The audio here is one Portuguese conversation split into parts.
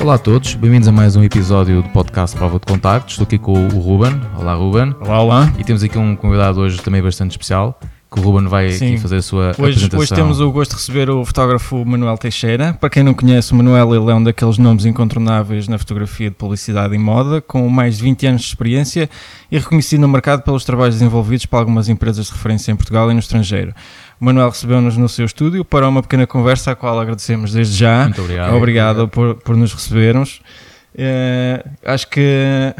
Olá a todos, bem-vindos a mais um episódio do podcast Prova de Contactos. Estou aqui com o Ruben. Olá, Ruben. Olá, olá. E temos aqui um convidado hoje também bastante especial, que o Ruben vai Sim. aqui fazer a sua Hoje, apresentação. hoje temos o gosto de receber o fotógrafo Manuel Teixeira. Para quem não conhece, o Manuel ele é um daqueles nomes incontornáveis na fotografia de publicidade e moda, com mais de 20 anos de experiência e reconhecido no mercado pelos trabalhos desenvolvidos por algumas empresas de referência em Portugal e no estrangeiro. O Manuel recebeu-nos no seu estúdio para uma pequena conversa, a qual agradecemos desde já. Muito obrigado. Obrigado por, por nos recebermos. Eh, acho que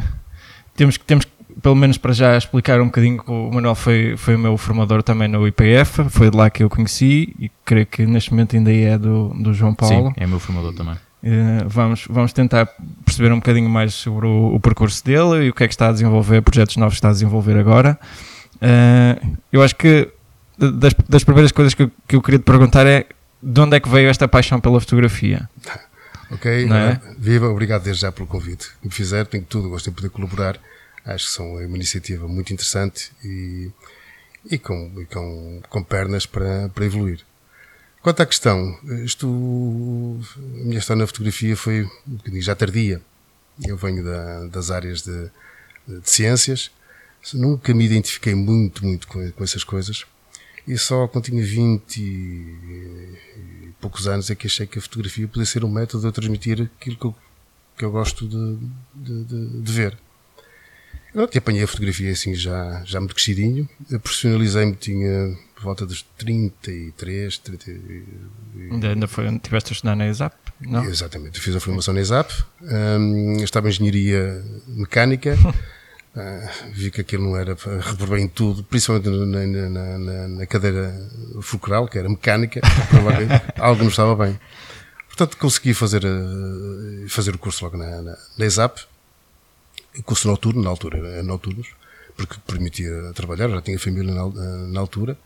temos que temos pelo menos para já explicar um bocadinho que o Manuel foi, foi o meu formador também no IPF, foi de lá que eu conheci e creio que neste momento ainda é do, do João Paulo. Sim, é meu formador também. Eh, vamos, vamos tentar perceber um bocadinho mais sobre o, o percurso dele e o que é que está a desenvolver, projetos novos que está a desenvolver agora. Eh, eu acho que das, das primeiras coisas que eu, que eu queria te perguntar é de onde é que veio esta paixão pela fotografia? Ok, é? viva, obrigado desde já pelo convite que me fizeram, tenho tudo, gosto de poder colaborar, acho que são uma iniciativa muito interessante e, e, com, e com, com pernas para, para evoluir. Quanto à questão, isto, a minha história na fotografia foi um bocadinho já tardia, eu venho da, das áreas de, de ciências, nunca me identifiquei muito, muito com, com essas coisas, e só quando tinha 20 e, e poucos anos é que achei que a fotografia podia ser um método de transmitir aquilo que eu, que eu gosto de, de, de, de ver. Eu te apanhei a fotografia assim já, já muito crescidinho. Profissionalizei-me, tinha por volta dos 33, 30, e- Ainda, ainda foi onde estiveste a estudar na ESAP? Não? Exatamente, fiz a formação na ESAP, eu estava em engenharia mecânica, ah, vi que aquilo não era, reprovei em tudo, principalmente na, na, na- na- cadeira fulcral, que era mecânica, algo não estava bem. Portanto, consegui fazer, ah, fazer o curso logo na, na, na ESAP, curso noturno, na altura era noturnos, porque permitia trabalhar, já tinha família na, na altura,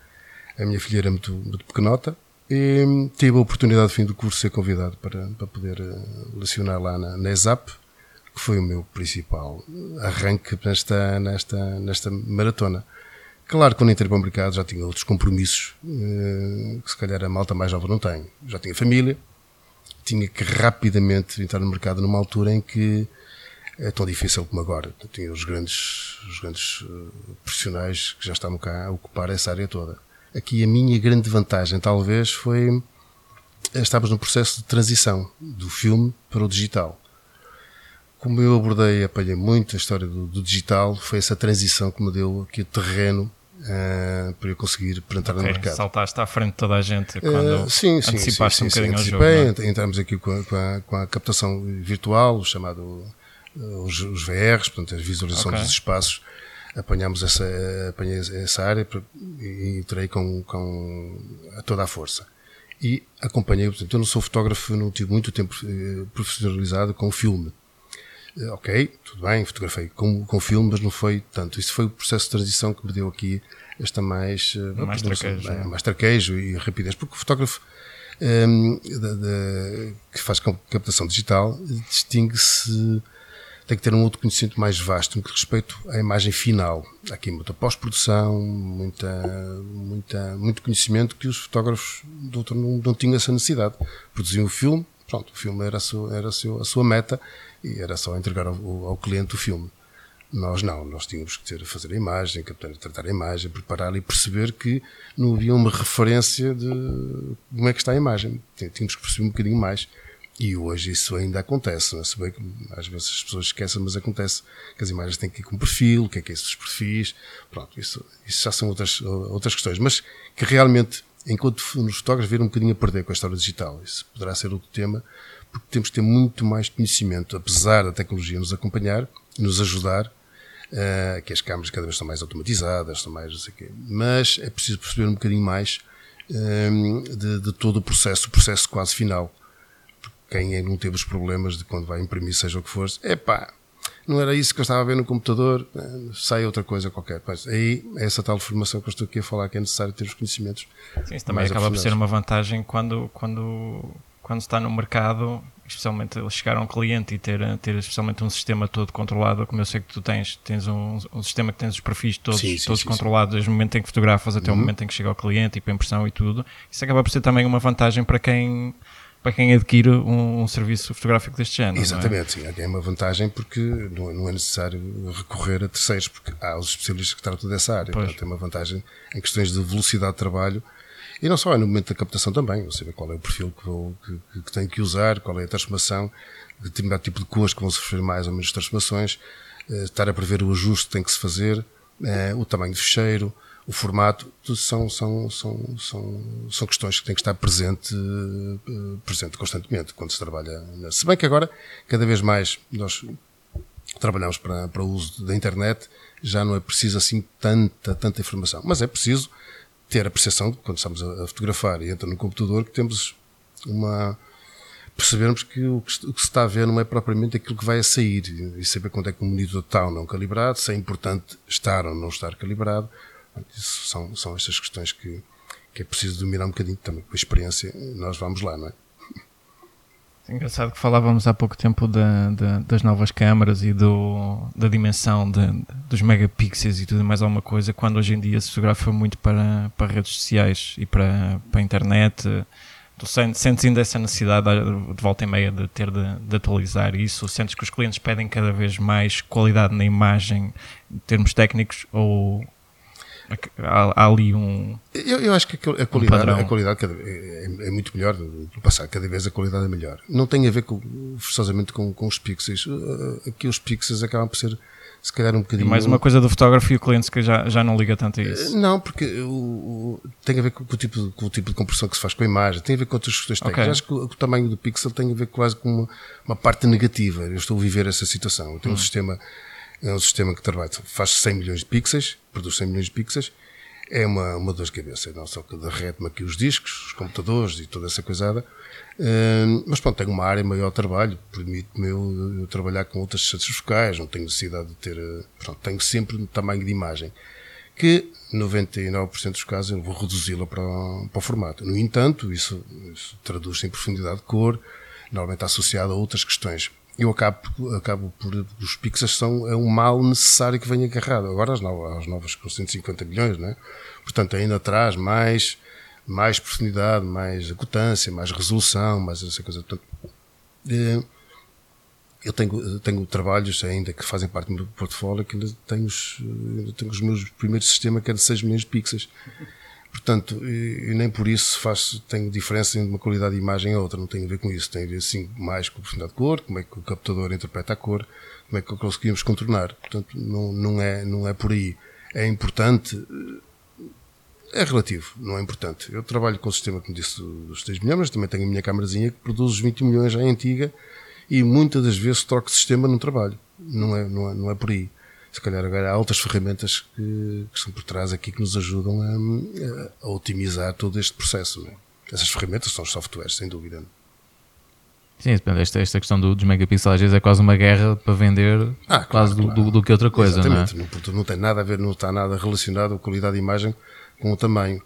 a minha filha era muito, muito pequenota, e hum, tive a oportunidade, no fim do curso, de ser convidado para, para poder eh, lecionar lá na, na ESAP, que foi o meu principal arranque nesta, nesta, nesta maratona. Claro que quando entrei para o mercado já tinha outros compromissos eh, que se calhar a malta mais nova não tem. Já tinha família, tinha que rapidamente entrar no mercado numa altura em que é tão difícil como agora. Tinha os grandes, os grandes eh, profissionais que já estavam cá a ocupar essa área toda. Aqui a minha grande vantagem talvez foi eh, estávamos num processo de transição do filme para o digital. Como eu abordei, apanhei muito a história do, do digital, foi essa transição que me deu aqui o terreno eh, para eu conseguir entrar no Ok, mercado. saltaste à frente de toda a gente Eh, quando sim, sim, antecipaste sim, um sim, bocadinho ao sim, jogo. antecipei, não é? ent- Entramos aqui com a, com a- com a captação virtual, o chamado eh, os, os VRs, portanto, a visualização Ok. dos espaços. Apanhámos essa, apanhei essa área e entrei com, com a toda a força. E acompanhei, portanto, eu não sou fotógrafo, não tive muito tempo eh, profissionalizado com filme. Eh, Ok, tudo bem, fotografei com, com filme, mas não foi tanto. Isso foi o processo de transição que me deu aqui esta mais, eh, Mais sei, traquejo, é? mais traquejo e rapidez, porque o fotógrafo da- da- que faz captação digital distingue-se, tem que ter um outro conhecimento mais vasto no que respeito à imagem final. Há aqui muita pós-produção, muita, muita, muito conhecimento que os fotógrafos do outro não, não tinham essa necessidade. Produziam o filme, pronto, o filme era a sua, era a sua, a sua meta e era só entregar ao, ao cliente o filme. Nós não, nós tínhamos que ter, fazer a imagem, captar, tratar a imagem, prepará-la e perceber que não havia uma referência de como é que está a imagem. Tí- Tínhamos que perceber um bocadinho mais. E hoje isso ainda acontece. Não é? Se bem que às vezes as pessoas esquecem, mas acontece que as imagens têm que ir com perfil, o que é que é esses perfis. Pronto, isso, isso já são outras, outras questões. Mas que realmente, enquanto nos fotógrafos, viram um bocadinho a perder com a história digital. Isso poderá ser outro tema, porque temos que ter muito mais conhecimento, apesar da tecnologia nos acompanhar, nos ajudar, eh, que as câmaras cada vez estão mais automatizadas, estão mais não sei o quê. Mas é preciso perceber um bocadinho mais ehm, de, de todo o processo, o processo quase final. Quem é- não teve os problemas de quando vai imprimir, seja o que for, epá, não era isso que eu estava a ver no computador, eh, sai outra coisa qualquer. Pois, aí é essa tal formação que eu estou aqui a falar que é necessário ter os conhecimentos. Sim, isso também acaba por ser uma vantagem quando, quando, quando está no mercado, especialmente ele chegar a um cliente e ter, ter especialmente um sistema todo controlado, como eu sei que tu tens, tens um, um sistema que tens os perfis todos, Sim, sim, todos sim, controlados desde o momento em que fotografas até o momento em que chega ao cliente e para impressão e tudo. Isso acaba por ser também uma vantagem para quem para quem adquire um, um serviço fotográfico deste género. Exatamente, é? sim, é uma vantagem porque não, não, é necessário recorrer a terceiros, porque há os especialistas que tratam dessa área. Portanto, tem uma vantagem em questões de velocidade de trabalho e não só, é no momento da captação também, você vê qual é o perfil que, vou, que, que tenho que usar, qual é a transformação, determinado tipo de cores que vão sofrer mais ou menos transformações, eh, estar a prever o ajuste que tem que se fazer, eh, o tamanho do fecheiro, o formato, são, são, são, são, são questões que têm que estar presente, eh, presente constantemente quando se trabalha. Se bem que agora, cada vez mais, nós trabalhamos para, para o uso da internet, já não é preciso assim tanta, tanta informação. Mas é preciso ter a percepção, quando estamos a, fotografar e entra no computador, que temos uma. percebermos que o, que se está a ver não é propriamente aquilo que vai a sair e saber quando é que o monitor está ou não calibrado, se é importante estar ou não estar calibrado. Isso são, são estas questões que, que é preciso dominar um bocadinho também. Com a experiência, nós vamos lá, não é? Engraçado que falávamos há pouco tempo da, da, das novas câmaras e do, da dimensão de, dos megapixels e tudo mais alguma coisa, quando hoje em dia se fotografa muito para, para redes sociais e para, para a internet. Tu sentes ainda essa necessidade de volta e meia de ter de, de, atualizar isso? Sentes que os clientes pedem cada vez mais qualidade na imagem em termos técnicos ou, há, há ali um. Eu, eu, acho que a qualidade, um a qualidade é, é, muito melhor do passado, cada vez a qualidade é melhor. Não tem a ver com, forçosamente com, com os pixels. Uh, aqui os pixels acabam por ser se calhar um bocadinho. E mais uma coisa do fotógrafo e o cliente que já, já não liga tanto a isso. Uh, não, porque o, o, tem a ver com, com, o tipo, com o tipo de compressão que se faz com a imagem, tem a ver com outras questões técnicas. Okay. Acho que o, o, tamanho do pixel tem a ver quase com uma, uma parte negativa. Eu estou a viver essa situação. Eu tenho hum. um sistema é um sistema que trabalha, faz 100 milhões de pixels, produz 100 milhões de pixels, é uma, uma dor de cabeça, não só que derrete-me aqui os discos, os computadores e toda essa coisada, uh, mas pronto, tenho uma área maior de trabalho, permite-me eu, eu, trabalhar com outras sensores focais, não tenho necessidade de ter, pronto, tenho sempre um tamanho de imagem, que 99% dos casos eu vou reduzi-la para, para o formato. No entanto, isso, isso traduz-se em profundidade de cor, normalmente associado a outras questões eu acabo, acabo por. Os pixels são é um mal necessário que venha agarrado. Agora as novas, as novas com 150 milhões, né? Portanto, ainda traz mais, mais profundidade, mais acutância, mais resolução, mais essa coisa. Portanto, eh, eu tenho, tenho trabalhos ainda que fazem parte do meu portfólio que ainda tenho os, ainda tenho os meus primeiros sistemas que é de 6 milhões de pixels. Portanto, e, e nem por isso faz, tem diferença entre uma qualidade de imagem a outra, não tem a ver com isso, tem a ver sim mais com a profundidade de cor, como é que o captador interpreta a cor, como é que conseguimos contornar. Portanto, não, não, é, não é por aí. É importante, é relativo, não é importante. Eu trabalho com o sistema, como disse, dos 3 milhões, mas também tenho a minha câmerazinha que produz os 20 milhões já antiga e muitas das vezes troco de sistema no trabalho. Não é, não é, não é por aí se calhar agora há outras ferramentas que, que estão por trás aqui que nos ajudam a, a otimizar todo este processo. É? Essas ferramentas são os softwares, sem dúvida. Sim, esta, esta questão do, dos megapixels às vezes é quase uma guerra para vender ah, claro, quase claro. Do, do, do, que outra coisa. Exatamente, não, é? não, não, tem nada a ver, não está nada relacionado a qualidade de imagem com o tamanho.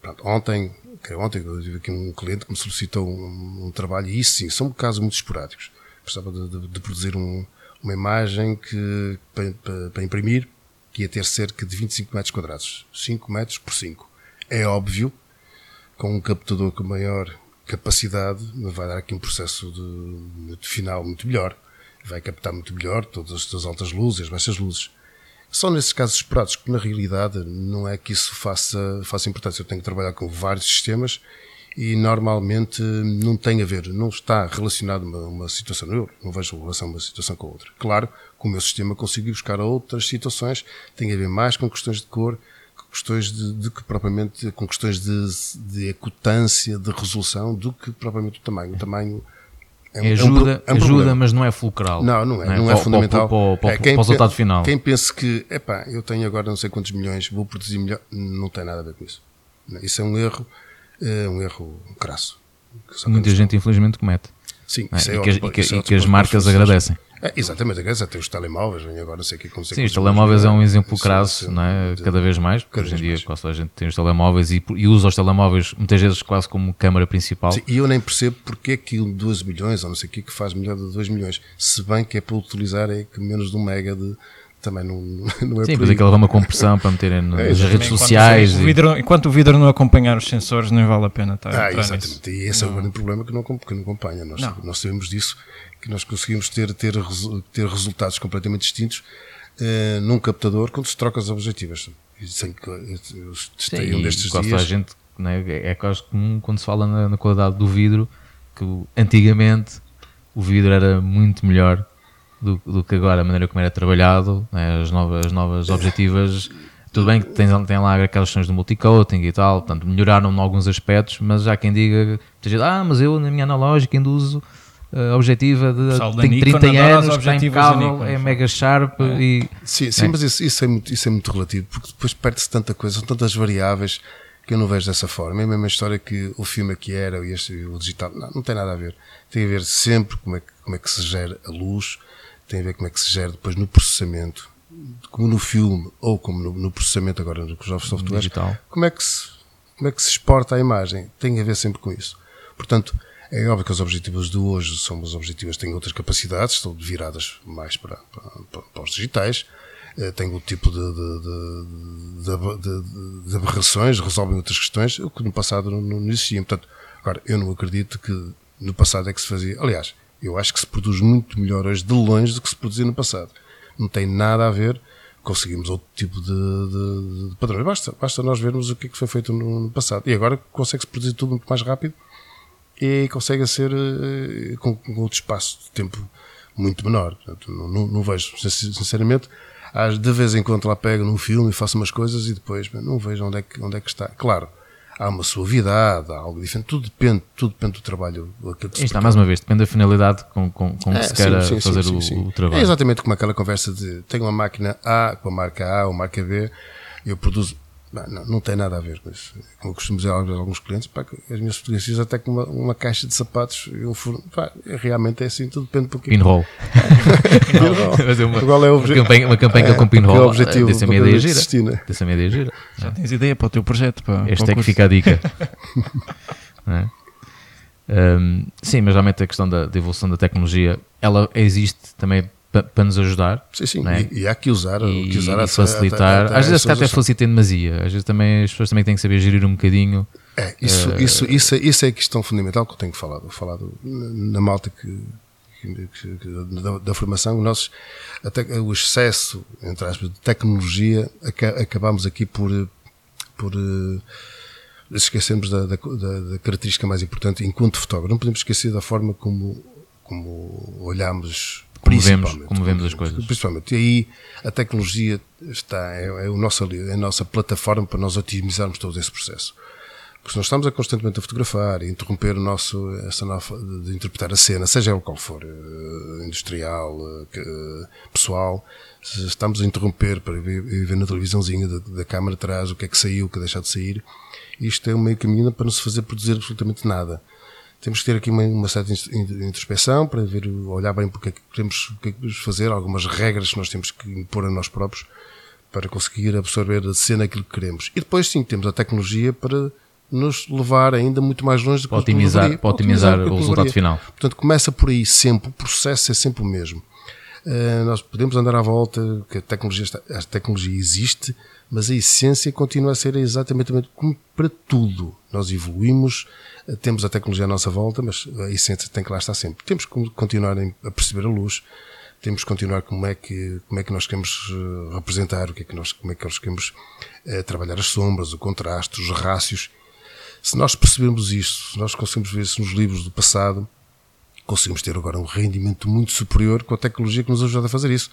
Pronto, ontem, ontem eu tive aqui um cliente que me solicitou um, um trabalho, e isso sim, são casos muito esporádicos. Precisava de, de, de produzir um, uma imagem que, para, para, para, imprimir, que ia ter cerca de 25 metros quadrados. 5 metros por 5. É óbvio, com um captador com maior capacidade, vai dar aqui um processo de, de final muito melhor. Vai captar muito melhor todas as altas luzes, as baixas luzes. Só nesses casos esperados, que na realidade não é que isso faça, faça importância. Eu tenho que trabalhar com vários sistemas e normalmente não tem a ver, não está relacionado uma, uma situação, eu não vejo relação uma situação com a outra. Claro, com o meu sistema consigo buscar outras situações, tem a ver mais com questões de cor, com questões de, de que propriamente, com questões de, de acutância, de resolução, do que propriamente o tamanho. O tamanho é, ajuda, é um, é um ajuda mas não é fulcral. Não, não é, não é, não é fundamental. Para, para, para, é, para o resultado final. Quem pensa que, epá, eu tenho agora não sei quantos milhões, vou produzir melhor, não tem nada a ver com isso. Isso é um erro é um erro crasso. Muita gente, infelizmente, comete. Sim, é? é? E, óbvio, que, e, é que as marcas agradecem. É, exatamente, agradecem. Tem os telemóveis, agora, sei que aconteceu. Sim, os telemóveis é um exemplo crasso, não é? cada vez mais, porque hoje em dia quase a gente tem os telemóveis e, e usa os telemóveis muitas vezes quase como câmara principal. Sim, e eu nem percebo porque é que 12 milhões, ou não sei o que, que faz melhor de 2 milhões, se bem que é para utilizar é que menos de um mega de também não, não é Sim, depois aquilo leva uma compressão para meterem nas é, redes sociais. Enquanto o, vidro, enquanto o vidro não acompanhar os sensores, nem vale a pena estar ah, exatamente. Nisso. E esse não. é o grande problema que não, que não acompanha. Nós, não. nós sabemos disso, que nós conseguimos ter, ter, ter resultados completamente distintos uh, num captador quando se troca as objetivas. Sem que eu testei um destes dias. A gente, né, é quase comum quando se fala na, na qualidade do vidro, que antigamente o vidro era muito melhor do, do que agora, a maneira como era trabalhado, né, as novas, as novas objetivas. Tudo bem que tem, tem lá aquelas questões do multicoating e tal, portanto, melhoraram em alguns aspectos, mas já quem diga, ah, mas eu na minha analógica ainda uso uh, objetiva de tem 30 anos, está impecável, é mega sharp é. e... Sim, sim é. mas isso, isso, é muito, isso é muito relativo, porque depois perde-se tanta coisa, são tantas variáveis que eu não vejo dessa forma. É a mesma história que o filme aqui era e este, o digital, não, não tem nada a ver. Tem a ver sempre como é que, como é que se gera a luz, tem a ver como é que se gera depois no processamento, como no filme ou como no, no processamento agora nos novos softwares, Digital. como é que se como é que se exporta a imagem, tem a ver sempre com isso. Portanto, é óbvio que os objetivos de hoje são os objetivos têm outras capacidades, estão viradas mais para, para, para os digitais, eh, têm outro tipo de, de, de, de, aberrações, resolvem outras questões, o que no passado não, não existia. Portanto, agora, eu não acredito que no passado é que se fazia. Aliás, eu acho que se produz muito melhor hoje de longe do que se produzia no passado. Não tem nada a ver. Conseguimos outro tipo de, de, de padrões. Basta, basta nós vermos o que, é que foi feito no, no passado. E agora consegue-se produzir tudo muito mais rápido e consegue ser uh, com, com outro espaço de tempo muito menor. Portanto, não, não, não, vejo, sinceramente, de vez em quando lá pego num filme e faço umas coisas e depois não vejo onde é que, onde é que está. Claro, há uma suavidade, há algo diferente, tudo depende, tudo depende do trabalho. Que está, mais uma vez, depende da finalidade com, com, com é, que se quer fazer sim, sim, o, o, trabalho. É exatamente como aquela conversa de tenho uma máquina A com a marca A ou marca B, eu produzo não, não, tem nada a ver com isso. Como eu costumo dizer a alguns clientes, pá, as minhas fotografias até com uma, uma caixa de sapatos, eu for, pá, realmente é assim, tudo depende do que. Pinhole. Fazer uma, Qual é o obje... uma campanha, uma campanha é, com pinhole. É o objetivo. Dessa minha ideia gira. Dessa minha ideia gira. Já tens ideia para o teu projeto. Para, este para é que fica a dica. é? um, sim, mas realmente a questão da, da evolução da tecnologia, ela existe também para nos ajudar. Sim, sim, é? e, e, há que usar, e, que usar e facilitar. Às vezes até facilita em demasia, às vezes também as pessoas também têm que saber gerir um bocadinho. É, isso, uh, isso, isso, é, isso é a questão fundamental que eu tenho que falar. Vou falar do, na, malta que, que, que da, da, formação, nós, até, o excesso entre aspas, de tecnologia, acabamos aqui por, por uh, esquecermos da, da, da, característica mais importante enquanto fotógrafo. Não podemos esquecer da forma como, como olhamos como vemos, como vemos as coisas. Principalmente. E aí a tecnologia está, é, é, o nosso, é a nossa plataforma para nós otimizarmos todo esse processo. Porque se nós estamos a constantemente a fotografar e interromper o nosso, essa nova, de interpretar a cena, seja ela qual for, uh, industrial, uh, pessoal, estamos a interromper para ver, ver na televisãozinha da, da câmara atrás o que é que saiu, o que é deixar de sair, isto é um meio caminho para não se fazer produzir absolutamente nada temos que ter aqui uma, uma certa introspeção para ver, olhar bem porque é que queremos, o que é que queremos fazer, algumas regras que nós temos que impor a nós próprios para conseguir absorver a cena aquilo que queremos. E depois sim, temos a tecnologia para nos levar ainda muito mais longe do que para otimizar, para otimizar, otimizar o resultado final. Portanto, começa por aí sempre, o processo é sempre o mesmo. Uh, nós podemos andar à volta, que a tecnologia, está, a tecnologia existe, mas a essência continua a ser exatamente como para tudo. Nós evoluímos, temos a tecnologia à nossa volta, mas a essência tem que lá estar sempre. Temos que continuar a perceber a luz, temos que continuar como é que, como é que nós queremos eh, representar, o que é que nós, como é que nós queremos trabalhar as sombras, o contraste, os rácios. Se nós percebermos isso, se nós conseguimos ver isso nos livros do passado, conseguimos ter agora um rendimento muito superior com a tecnologia que nos ajuda a fazer isso.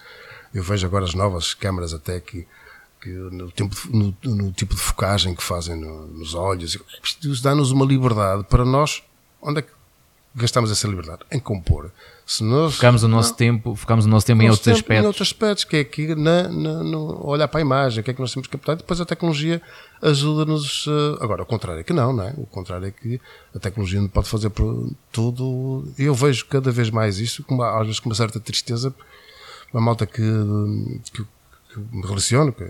Eu vejo agora as novas câmaras até que que no, tempo, no, no, tipo de focagem que fazem no, nos olhos, isto dá-nos uma liberdade para nós. Onde é que gastamos essa liberdade? Em compor. Se nós, focamos o nosso não, tempo, focamos o nosso tempo em outros tempo aspectos. Em outros aspectos, que é aqui na, na, no olhar para a imagem, o que é que nós temos que captar, depois a tecnologia ajuda-nos. Uh, agora, o contrário é que não, não é? O contrário é que a tecnologia não pode fazer tudo. Eu vejo cada vez mais isso, com às vezes com uma certa tristeza, uma malta que, que que me relaciono, que,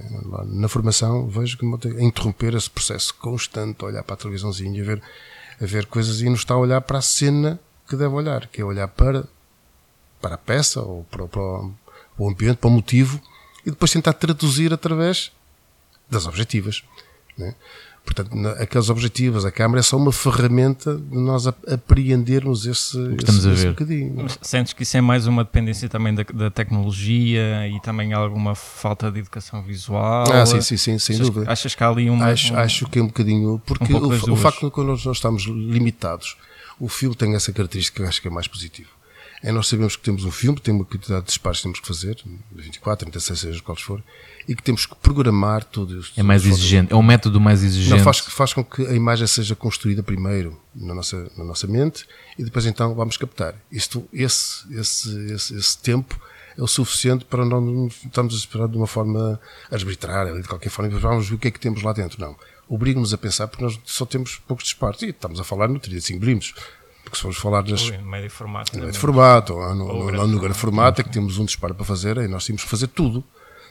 na formação, vejo que me a interromper esse processo constante, olhar para a televisãozinha, a ver, a ver coisas e não está a olhar para a cena que deve olhar, que é olhar para, para a peça ou para, para, para o ambiente, para o motivo, e e depois tentar traduzir através das objetivas. Né? Portanto, aqueles objetivos, a câmara é só uma ferramenta de nós apreendermos esse, estamos esse, a esse ver. bocadinho. Sentes que isso é mais uma dependência também da, da tecnologia e também alguma falta de educação visual? Ah, sim, sim, sim, sem achas, dúvida. Achas que há ali uma. Acho, um- acho que é um bocadinho. Porque pouco o, o facto de que nós, nós estamos limitados, o filme tem essa característica que eu acho que é mais positivo. É nós sabemos que temos um filme, tem uma quantidade de disparos que temos que fazer, 24, 36, seja quais for, e que temos que programar tudo isso. É mais exigente, é um método mais exigente. Não, faz, faz com que a imagem seja construída primeiro na nossa, na nossa mente e depois então vamos captar. Isto, esse, esse, esse, esse tempo é o suficiente para não nos- estarmos a esperar de uma forma arbitrária, de qualquer forma, vamos ver o que é que temos lá dentro. Não. Obriga-nos a pensar porque nós só temos poucos disparos. E estamos a falar no 35 milímetros. Porque se formos falar nas, no médio formato. no né? grande formato, ou no, Ou no, grande no grande formato, é que temos um disparo para fazer, e nós temos que fazer tudo.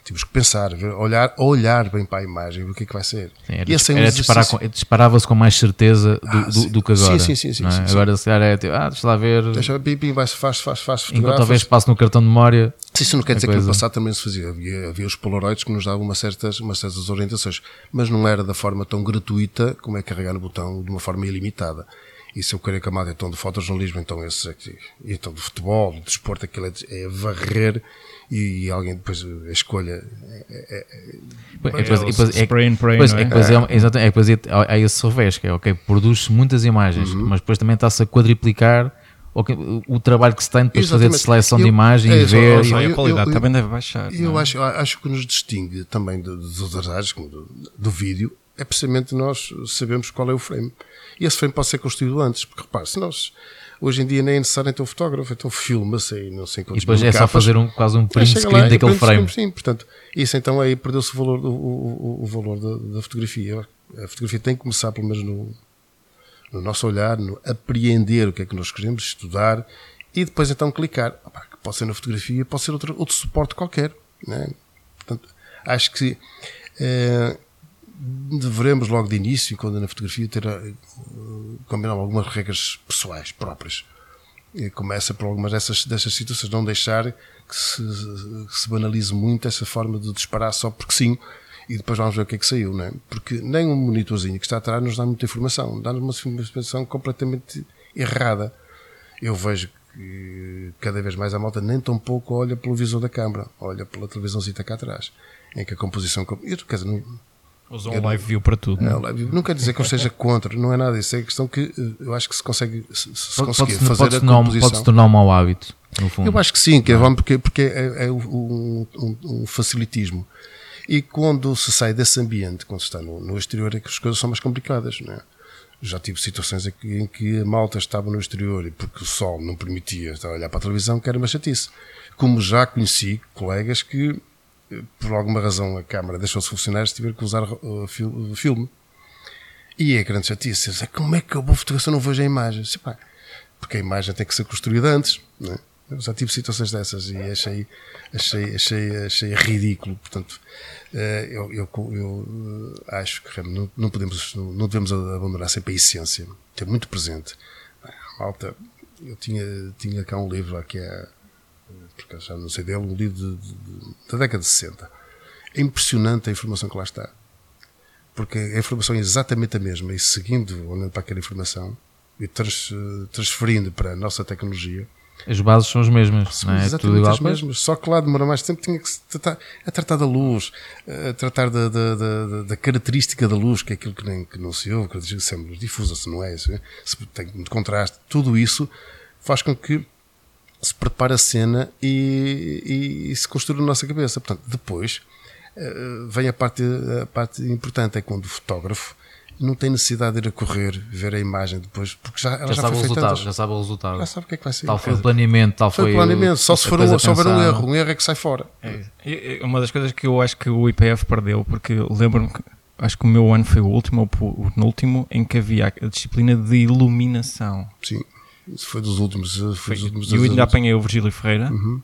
Temos que pensar, olhar, olhar bem para a imagem, o que é que vai ser. Sim, era, E um era disparar com- disparava-se com mais certeza do, Ah, do- sim. do que agora. Sim, sim, sim, é? sim, sim. Agora, se calhar, é tipo, ah, deixa lá ver. Deixa, pim, pim, vai, faz, faz, faz, Enquanto fotografas. espaço no cartão de memória, Se Isso não quer dizer que no coisa- passado também se fazia. Havia, havia os polaroids que nos davam umas certas, umas certas orientações, mas não era da forma tão gratuita como é carregar no botão de uma forma ilimitada. E se eu querer que a malta então de fotojornalismo, então esse aqui, e então de futebol, de desporto, aquilo é, é varrer e, alguém depois a escolha é, É e depois- é- é? é é- exatamente, é depois é- há esse revés, que é ok, produz muitas imagens, Uhum. mas depois também está-se a quadriplicar o, trabalho que se tem depois de fazer de Exatamente. seleção de Eu- imagem é e ver. e- eu- a qualidade eu- também deve baixar. E eu é? acho, acho que nos distingue também de- das outras áreas, como do, do vídeo, é precisamente nós sabemos qual é o frame. E esse frame pode ser construído antes, porque repare, se nós, hoje em dia nem é necessário ter um fotógrafo, então filma-se aí não sei E quantos depois mil é só capas. fazer um, quase um É, print screen lá e daquele frame. screen, Sim, portanto, isso então aí perdeu-se o valor, o, o, o- valor da, da fotografia. A fotografia tem que começar, pelo menos, no, no nosso olhar, no apreender o que é que nós queremos, estudar e depois então clicar. Pode ser na fotografia, pode ser outro, outro suporte qualquer. Né? Portanto, acho que eh, devemos logo de início, quando na fotografia, ter eh, combinar algumas regras pessoais próprias. E começa por algumas dessas, dessas situações, não deixar que se, que se banalize muito essa forma de disparar só porque sim e depois vamos ver o que é que saiu, não é? Porque nem um monitorzinho que está atrás nos dá muita informação, dá-nos uma informação completamente errada. Eu vejo que cada vez mais a malta nem tão pouco olha pelo visor da câmara, olha pela televisãozita cá atrás, em que a composição. Eu, quer dizer, Usam um live view para tudo. não é? live- não quer dizer que eu esteja contra, não é nada disso. É questão que eh, eu acho que se consegue, se, se Pode- conseguir Pode-se fazer pode a tornar, composição. pode-se tornar um mau hábito, no fundo. Eu acho que sim, que é, bom porque, porque é, é um, um- um facilitismo. E quando se sai desse ambiente, quando se está no, no exterior, é que as coisas são mais complicadas, não é? Já tive situações em que, a malta estava no exterior e porque o sol não permitia estar a olhar para a televisão, que era uma chatice. Como já conheci colegas que, por alguma razão, a câmara deixou-se funcionar tiveram que usar uh, fil- filme. E é grande chatice. Como é que eu vou fotografar não vejo a imagem? "Pá, porque a imagem tem que ser construída antes. É? Eu já tive situações dessas e achei, achei, achei, achei ridículo. Portanto, eh, eu, eu, eu acho que não, não podemos, não, devemos abandonar sempre a essência, ter muito presente. Malta, eu tinha, tinha cá um livro aqui, é, porque já não sei dele, um livro de- de- de- da década de 60. É impressionante a informação que lá está. Porque a informação é exatamente a mesma e seguindo, olhando para aquela informação e trans- transferindo para a nossa tecnologia, As bases são as mesmas, são não é? exatamente Tudo igual. as mesmas. Só que lá demora mais tempo, tinha que se tratar, a tratar da luz, a tratar da, da, da, da característica da luz, que é aquilo que, nem, que não se ouve, que se é luz difusa, se não é, se tem muito contraste, tudo isso faz com que se prepare a cena e, e, e se construa na nossa cabeça. Portanto, depois eh, vem a parte, a parte importante, é quando o fotógrafo não tem necessidade de ir a correr, ver a imagem depois, porque já, ela Já, já, sabe o resultado, antes. já sabe o resultado. Já sabe o que é que vai ser. Tal foi o planeamento, tal Foi foi, o planeamento, só se, for um, se houver um erro, um erro é que sai fora. É, uma das coisas que eu acho que o IPF perdeu, porque lembro-me que acho que o meu ano foi o último ou o penúltimo em que havia a disciplina de iluminação. Sim, foi dos últimos. eh, Foi Foi- dos últimos eu ainda anos. apanhei o Virgílio Ferreira Uhum.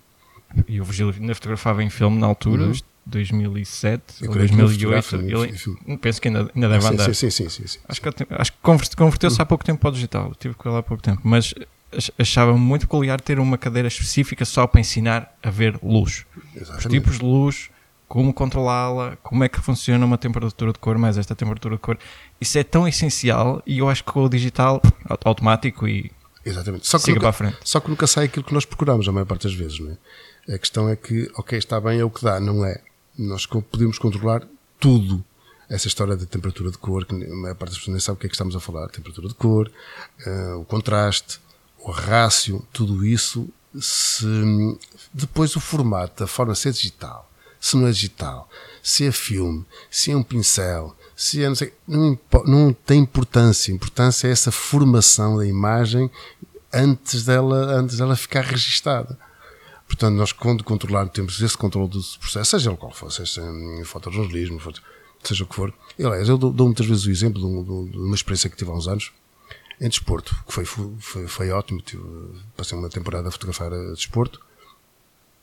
e o Virgílio ainda fotografava em filme na altura, Uhum. isto 2007 Eu ou creio que ele 2008. fotografa em- Ele- penso que ainda, ainda deve sim, andar. sim, sim, sim, sim. Acho que, acho que convert- converteu-se há pouco tempo para o digital. Eu tive com ele há pouco tempo. Mas ach- achava muito peculiar ter uma cadeira específica só para ensinar a ver luz. Os Exatamente. tipos de luz, como controlá-la, como é que funciona uma temperatura de cor, mais esta temperatura de cor. Isso é tão essencial e eu acho que com o digital automático e Exatamente. Só que, siga nunca, para a frente. só que nunca sai aquilo que nós procuramos, a maior parte das vezes. Não é? A questão é que, ok, está bem, é o que dá, não é? Nós podemos controlar tudo. Essa história da temperatura de cor, que a maior parte das pessoas nem sabe o que é que estamos a falar. Temperatura de cor, eh, o contraste, o rácio, tudo isso. Se, depois o formato, a forma de ser digital, se não é digital, se é filme, se é um pincel, se é não sei, não, não tem importância. A importância é essa formação da imagem antes dela, antes dela ficar registada. Portanto, nós quando controlar, temos esse controle do processo, seja ele qual for, seja em fotojornalismo, foto- seja o que for. E, aliás, eu dou, dou muitas vezes o exemplo de, um- de uma experiência que tive há uns anos em desporto, que foi, foi, foi ótimo. Tive, passei uma temporada a fotografar a desporto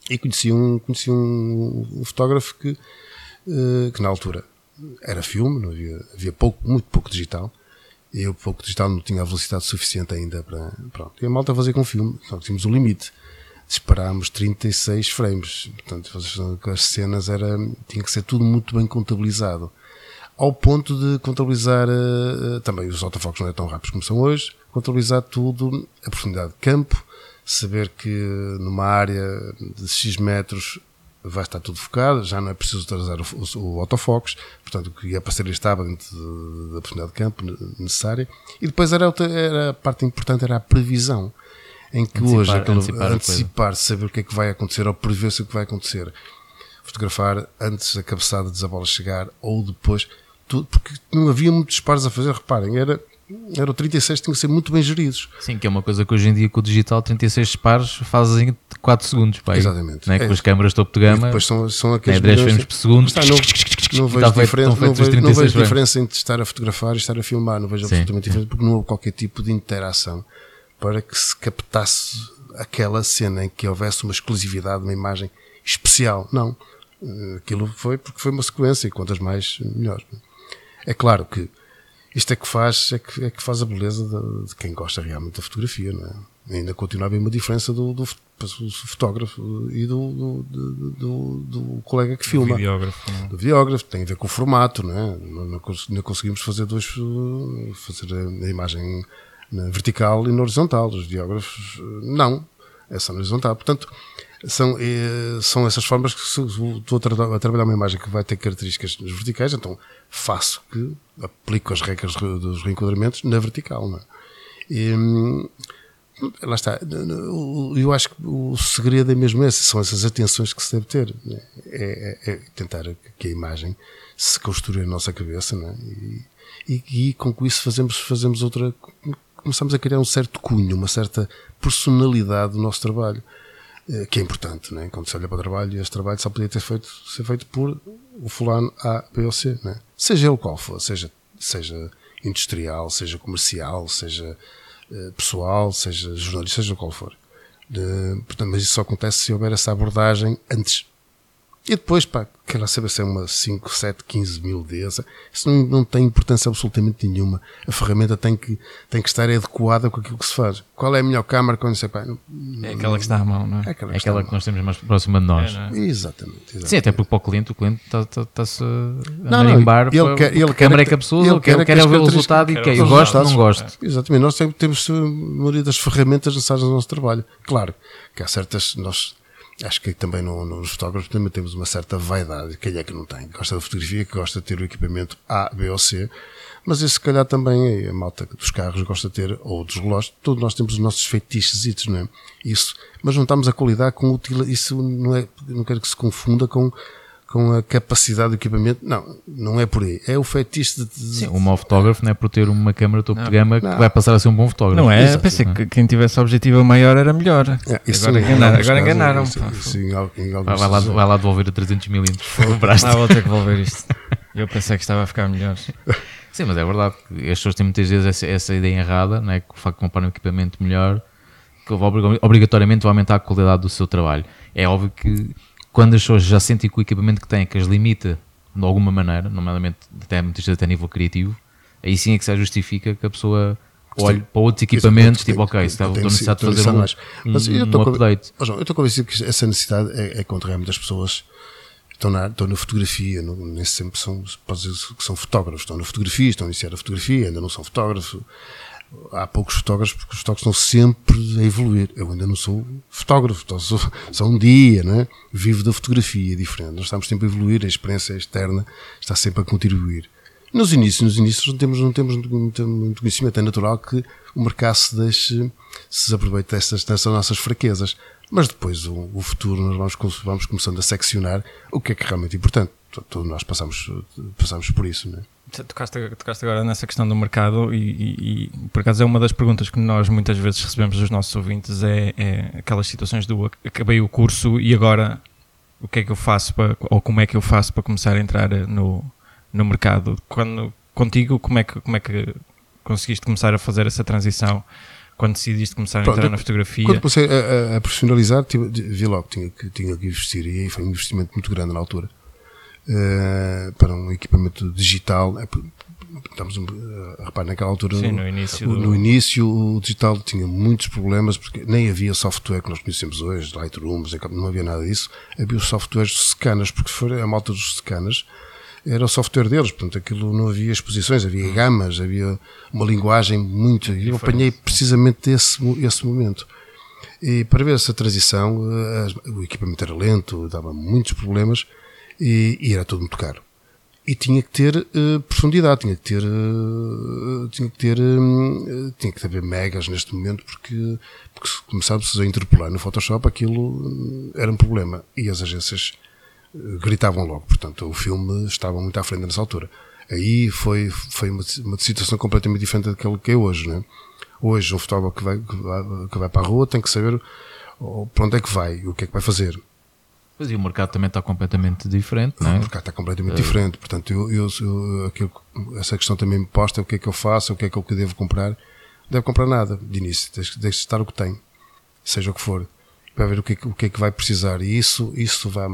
e conheci um, conheci um, um fotógrafo que, eh, que na altura era filme, havia, havia pouco, muito pouco digital. E eu, pouco digital, não tinha a velocidade suficiente ainda para. Pronto. E a malta fazia com filme, só que tínhamos o limite. Disparámos 36 frames. Portanto, as cenas era, tinha que ser tudo muito bem contabilizado. Ao ponto de contabilizar eh, também os autofocos não é tão rápidos como são hoje, contabilizar tudo, a profundidade de campo, saber que numa área de X metros vai estar tudo focado, já não é preciso utilizar o, o, o autofocus, portanto o que ia para ser estava dentro de- da profundidade de campo ne- necessária. E depois era, outra, era a parte importante era a previsão, em que Antecipar- hoje aquele- antecipar a antecipar, saber o que é que vai acontecer ou prever-se o que vai acontecer. Fotografar antes da cabeçada da bola chegar ou depois, tudo, porque não havia muitos disparos a fazer, reparem, era, era o 36 tinha que ser muito bem geridos. Sim, que é uma coisa que hoje em dia com o digital 36 disparos fazem em 4 segundos. Pá, Exatamente. Né? É. Com as câmaras topo de gama, depois são, são é aqueles 10 milhões frames de- por segundo. Está, não, não vejo, está feito- diferença, estão não, vejo, não 36 vejo diferença entre estar a fotografar e estar a filmar, não vejo Sim, absolutamente diferença porque não houve qualquer tipo de interação para que se captasse aquela cena em que houvesse uma exclusividade, uma imagem especial. Não. Eh, Aquilo foi porque foi uma sequência e quantas mais, melhor. É claro que isto é que faz, é que, é que faz a beleza de, de quem gosta realmente da fotografia, não é? Ainda continua a haver uma diferença do, do, do fotógrafo e do, do, do, do- do colega que filma Videógrafo. não é? do videógrafo, tem a ver com o formato, não é? Não, não não conseguimos fazer dois, fazer a, imagem na vertical e na horizontal. Os videógrafos, não, é só na horizontal. Portanto, são, eh, são essas formas que se estou a, tra- a trabalhar uma imagem que vai ter características verticais, então faço que aplico as regras re- dos reenquadramentos na vertical, não é? E, hum, Lá está. Eu acho que o segredo é mesmo esse, são essas atenções que se deve ter. né? É, é- é tentar que a imagem se construa na nossa cabeça, né? e, e, e com isso fazemos, fazemos outra. Começamos a criar um certo cunho, uma certa personalidade do nosso trabalho, que é importante. Né? Quando se olha para o trabalho, este trabalho só podia ter feito, ser feito por o fulano A, B ou C. Né? Seja ele qual for, seja, seja industrial, seja comercial, seja eh, pessoal, seja jornalista, seja qual for. De- portanto, mas isso só acontece se houver essa abordagem antes. E depois, pá, quer lá saber se é uma 5, 7, 15 mil dessa. Isso não, não tem importância absolutamente nenhuma. A ferramenta tem que, tem que estar adequada com aquilo que se faz. Qual é a melhor câmara quando sei, pá, não- É aquela que está à mão, não é? é aquela É aquela que nós temos mais próxima de nós. É, é? Exatamente, exatamente. Sim, até porque para o cliente, o cliente está-se a não, marimbar ele para quer- que ele quer câmara é que- que a pessoa ele ele quer, quer que ver o características- resultado e quer Eu gosto, não gosto. Exatamente, nós temos, temos a maioria das ferramentas necessárias no nosso trabalho. Claro que há certas, nós acho que também no, nos fotógrafos também temos uma certa vaidade. Quem é que não tem? Gosta da fotografia, que gosta de ter o equipamento A, B ou C, mas isso se calhar também a malta dos carros gosta de ter, ou dos relógios, todos nós temos os nossos feitiços, não é? Isso, mas não estamos a qualidade com util, isso não é, não quero que se confunda com com a capacidade do equipamento, não, não é por aí. É o feitiço de, de- Sim, um mau fotógrafo não é por ter uma câmera topo de Não. gama que Não. vai passar a ser um bom fotógrafo. Não é? Exato, Pensei não é? que quem tivesse objetivo maior era melhor. É, isso agora alguns Agora casos, enganaram. isso- isso em em Vai, lá, casos. vai lá devolver a 300 milímetros. Ah, vou ter que devolver isto. Eu pensei que estava a ficar melhor. Sim, mas é verdade que as pessoas têm muitas vezes essa, essa ideia errada, né? que o facto de comprar um equipamento melhor que obrig- obrigatoriamente vai aumentar a qualidade do seu trabalho. É óbvio que quando as pessoas já sentem que o equipamento que têm que as limita de alguma maneira, nomeadamente até muitas vezes até a nível criativo, aí sim é que se justifica que a pessoa olhe para outros equipamentos, tipo, ok, tem necessidade de fazer um, mais. Mas eu um, estou um conv- update. Ó, João, eu estou convencido que essa necessidade é, é contra realmente as pessoas estão na, estão na fotografia, não, nem sempre são, pode dizer que são fotógrafos, estão na fotografia, estão a iniciar a fotografia, ainda não são fotógrafos. Há poucos fotógrafos, porque os fotógrafos estão sempre a evoluir. Eu ainda não sou fotógrafo, então sou, só um dia, né? vivo da fotografia, é diferente. Nós estamos sempre a evoluir, a experiência externa está sempre a contribuir. Nos inícios, nos inícios não temos, não temos muito, muito conhecimento. É natural que o mercado se deixe, se aproveite destas, destas nossas fraquezas. Mas depois, o, o futuro, nós vamos, vamos começando a seccionar o que é que é realmente importante. Todos nós passamos, passamos por isso, não é? Tocaste, tocaste agora nessa questão do mercado e, e, e, por acaso é uma das perguntas que nós muitas vezes recebemos dos nossos ouvintes é, é aquelas situações do acabei o curso e agora o que é que eu faço para, ou como é que eu faço para começar a entrar no, no mercado. Quando, contigo, como é, que, como é que conseguiste começar a fazer essa transição? Quando decidiste começar a entrar na fotografia? Quando comecei a, a, profissionalizar, tive, vi logo que tinha que, tinha que investir e foi um investimento muito grande na altura. Uh, para um equipamento digital. É, estamos a reparar naquela altura Sim, no, início, o, no início o digital tinha muitos problemas porque nem havia software que nós conhecemos hoje, Lightrooms, não havia nada disso. Havia os softwares de scanners, porque foi a malta dos scanners era o software deles, portanto aquilo não havia exposições, havia gamas, havia uma linguagem muito. E eu apanhei precisamente esse, esse momento. E para ver essa transição, eh, o equipamento era lento, dava muitos problemas e, e era tudo muito caro. E tinha que ter uh, profundidade, tinha que ter, uh, tinha que ter, uh, tinha que haver megas neste momento, porque, porque se começássemos a interpolar no Photoshop, aquilo era um problema. E as agências gritavam logo. Portanto, o filme estava muito à frente nessa altura. Aí foi, foi uma, uma situação completamente diferente daquela que é hoje. Né? Hoje, um fotógrafo que vai, que vai, que vai para a rua tem que saber para onde é que vai, o que é que vai fazer. Pois e o mercado também está completamente diferente, não é? O mercado está completamente é. diferente. Portanto, eu, eu, eu aquilo, essa questão também me posta o que é que eu faço, o que é que eu devo comprar. Não devo comprar nada de início, deixe de estar o que tem, seja o que for para ver o que, o que é que vai precisar e isso, isso vai,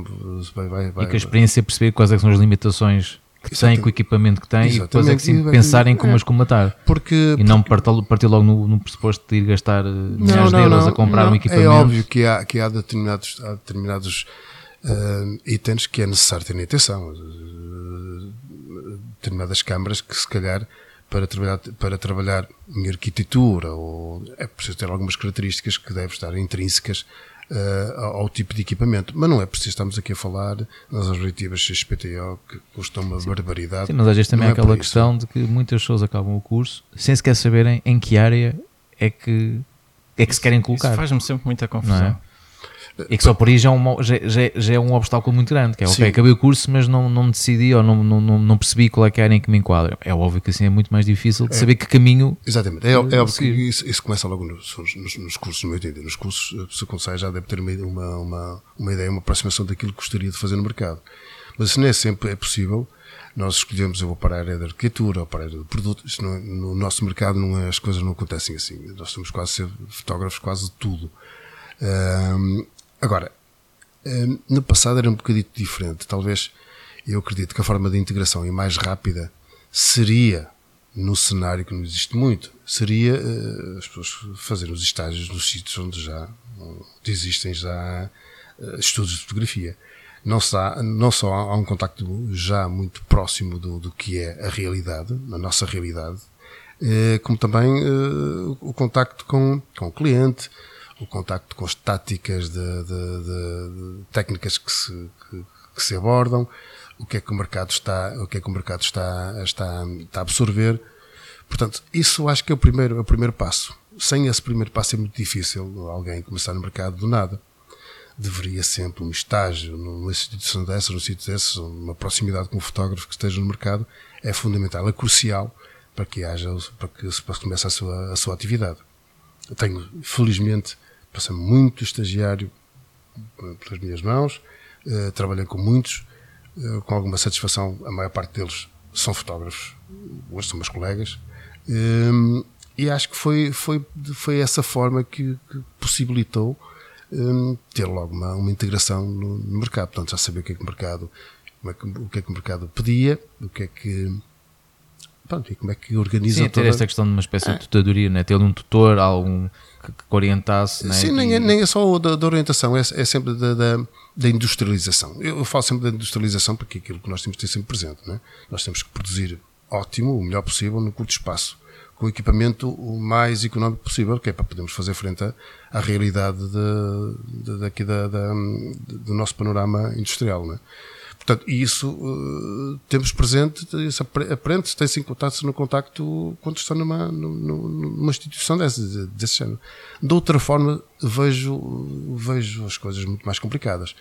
vai, vai, E com a experiência perceber quais é são as limitações que Exatamente. tem, com o equipamento que tem Exatamente. e depois é que sim, pensarem como é. as comatar. Porque, e não partir, partir logo no, no pressuposto de ir gastar milhares de euros não, a comprar um equipamento. É óbvio que há, que há determinados, há determinados uh, itens que é necessário ter atenção. Uh, determinadas câmaras que se calhar para trabalhar, para trabalhar em arquitetura ou é preciso ter algumas características que devem estar intrínsecas uh, ao tipo de equipamento. Mas não é preciso estarmos aqui a falar nas objetivas XPTO que custam uma Sim. barbaridade. Sim, mas às vezes também há é aquela questão de que muitas pessoas acabam o curso sem sequer saberem em que área é que, é que se querem colocar. Isso faz-me sempre muita confusão. E que só por aí já é, um, já, já, é um obstáculo muito grande, que é, Sim. ok, acabei o curso, mas não, não decidi ou não, não, não percebi qual é que era em que me enquadra. É óbvio que assim é muito mais difícil de é. saber que caminho. Exatamente, é, é óbvio que isso, isso, começa logo nos, nos, nos cursos, no meu entender. Nos cursos, a pessoa quando já deve ter uma, uma, uma, uma ideia, uma aproximação daquilo que gostaria de fazer no mercado. Mas isso nem é sempre é possível. Nós escolhemos, eu vou para a área da arquitetura ou para a área do produto. Isto não é, no nosso mercado não é, as coisas não acontecem assim. Nós somos quase fotógrafos quase de tudo. Um, agora, Ehm, no passado era um bocadito diferente. Talvez eu acredito que a forma de integração e mais rápida seria, no cenário que não existe muito, seria uh, as pessoas fazerem os estágios nos sítios onde já onde existem já uh, estudos de fotografia. Não, não só há um contacto já muito próximo do, do que é a realidade, a nossa realidade, uh, como também o contacto com, com o cliente, o contacto com as táticas de, de, de, de técnicas que se, que, que, se abordam, o que é que o mercado está, o que é que o mercado está, está, está a absorver. Portanto, isso acho que é o primeiro, é o primeiro passo. Sem esse primeiro passo é muito difícil alguém começar no mercado do nada. Deveria sempre um estágio numa instituição dessas, num sítio desses, uma proximidade com um fotógrafo que esteja no mercado, é fundamental, é crucial para que haja, para que se comece a sua, a sua atividade. Eu tenho, felizmente, passei muito estagiário pelas minhas mãos, uh, trabalhei com muitos, uh, com alguma satisfação, a maior parte deles são fotógrafos, hoje são meus colegas, um, e acho que foi, foi, foi essa forma que, que possibilitou um, ter logo uma, uma integração no, no, mercado, portanto já sabia o que é que o mercado, é que, o que é que o mercado pedia, o que é que pronto, e como é que organiza Sim, ter toda... esta questão de uma espécie de tutoria, né? ter um tutor, algum que, que orientasse. Né? Sim, nem é, nem é só da, da orientação, é, é sempre da, da, da industrialização. Eu, falo sempre da industrialização porque é aquilo que nós temos de ter sempre presente. Né? Nós temos que produzir ótimo, o melhor possível, no curto espaço, com o equipamento o mais económico possível, que é para podermos fazer frente à, à realidade de, de, daqui da, da- do nosso panorama industrial. Né? Portanto, isso eh, temos presente, isso apre- aprende-se, tem-se em contato no contacto quando está numa, nu- nu- numa instituição desse, desse género. De outra forma, vejo, vejo as coisas muito mais complicadas.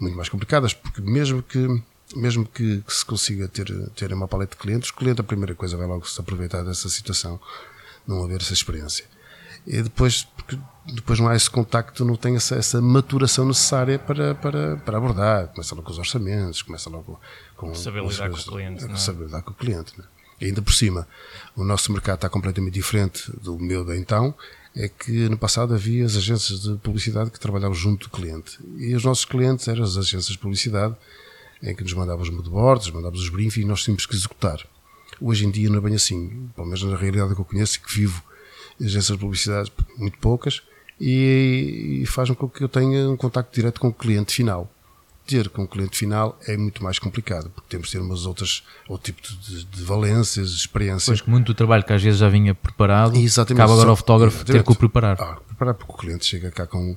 Muito mais complicadas, porque mesmo que, mesmo que, que se consiga ter, ter uma paleta de clientes, o cliente, a primeira coisa, vai logo se aproveitar dessa situação, não haver essa experiência. E depois, porque depois não há esse contacto, não tem essa, essa maturação necessária para, para, para abordar. Começa logo com os orçamentos, começa logo com. Saber com as lidar com o cliente, é? Saber lidar com o cliente. E ainda por cima, o nosso mercado está completamente diferente do meu de então. É que no passado havia as agências de publicidade que trabalhavam junto do cliente. E os nossos clientes eram as agências de publicidade em que nos mandavam os moodboards, mandavam os briefings e nós tínhamos que executar. Hoje em dia não é bem assim, pelo menos na realidade que eu conheço e que vivo, agências de publicidade muito poucas, e, e faz com que eu tenha um contacto direto com o cliente final. Ter com o cliente final é muito mais complicado, porque temos de ter umas outras, outro tipo de, de valências, de experiências. Pois que muito do trabalho que às vezes já vinha preparado, Exatamente. cabe agora ao fotógrafo ter Exatamente. que o preparar. Ah, preparar, porque o cliente chega cá com,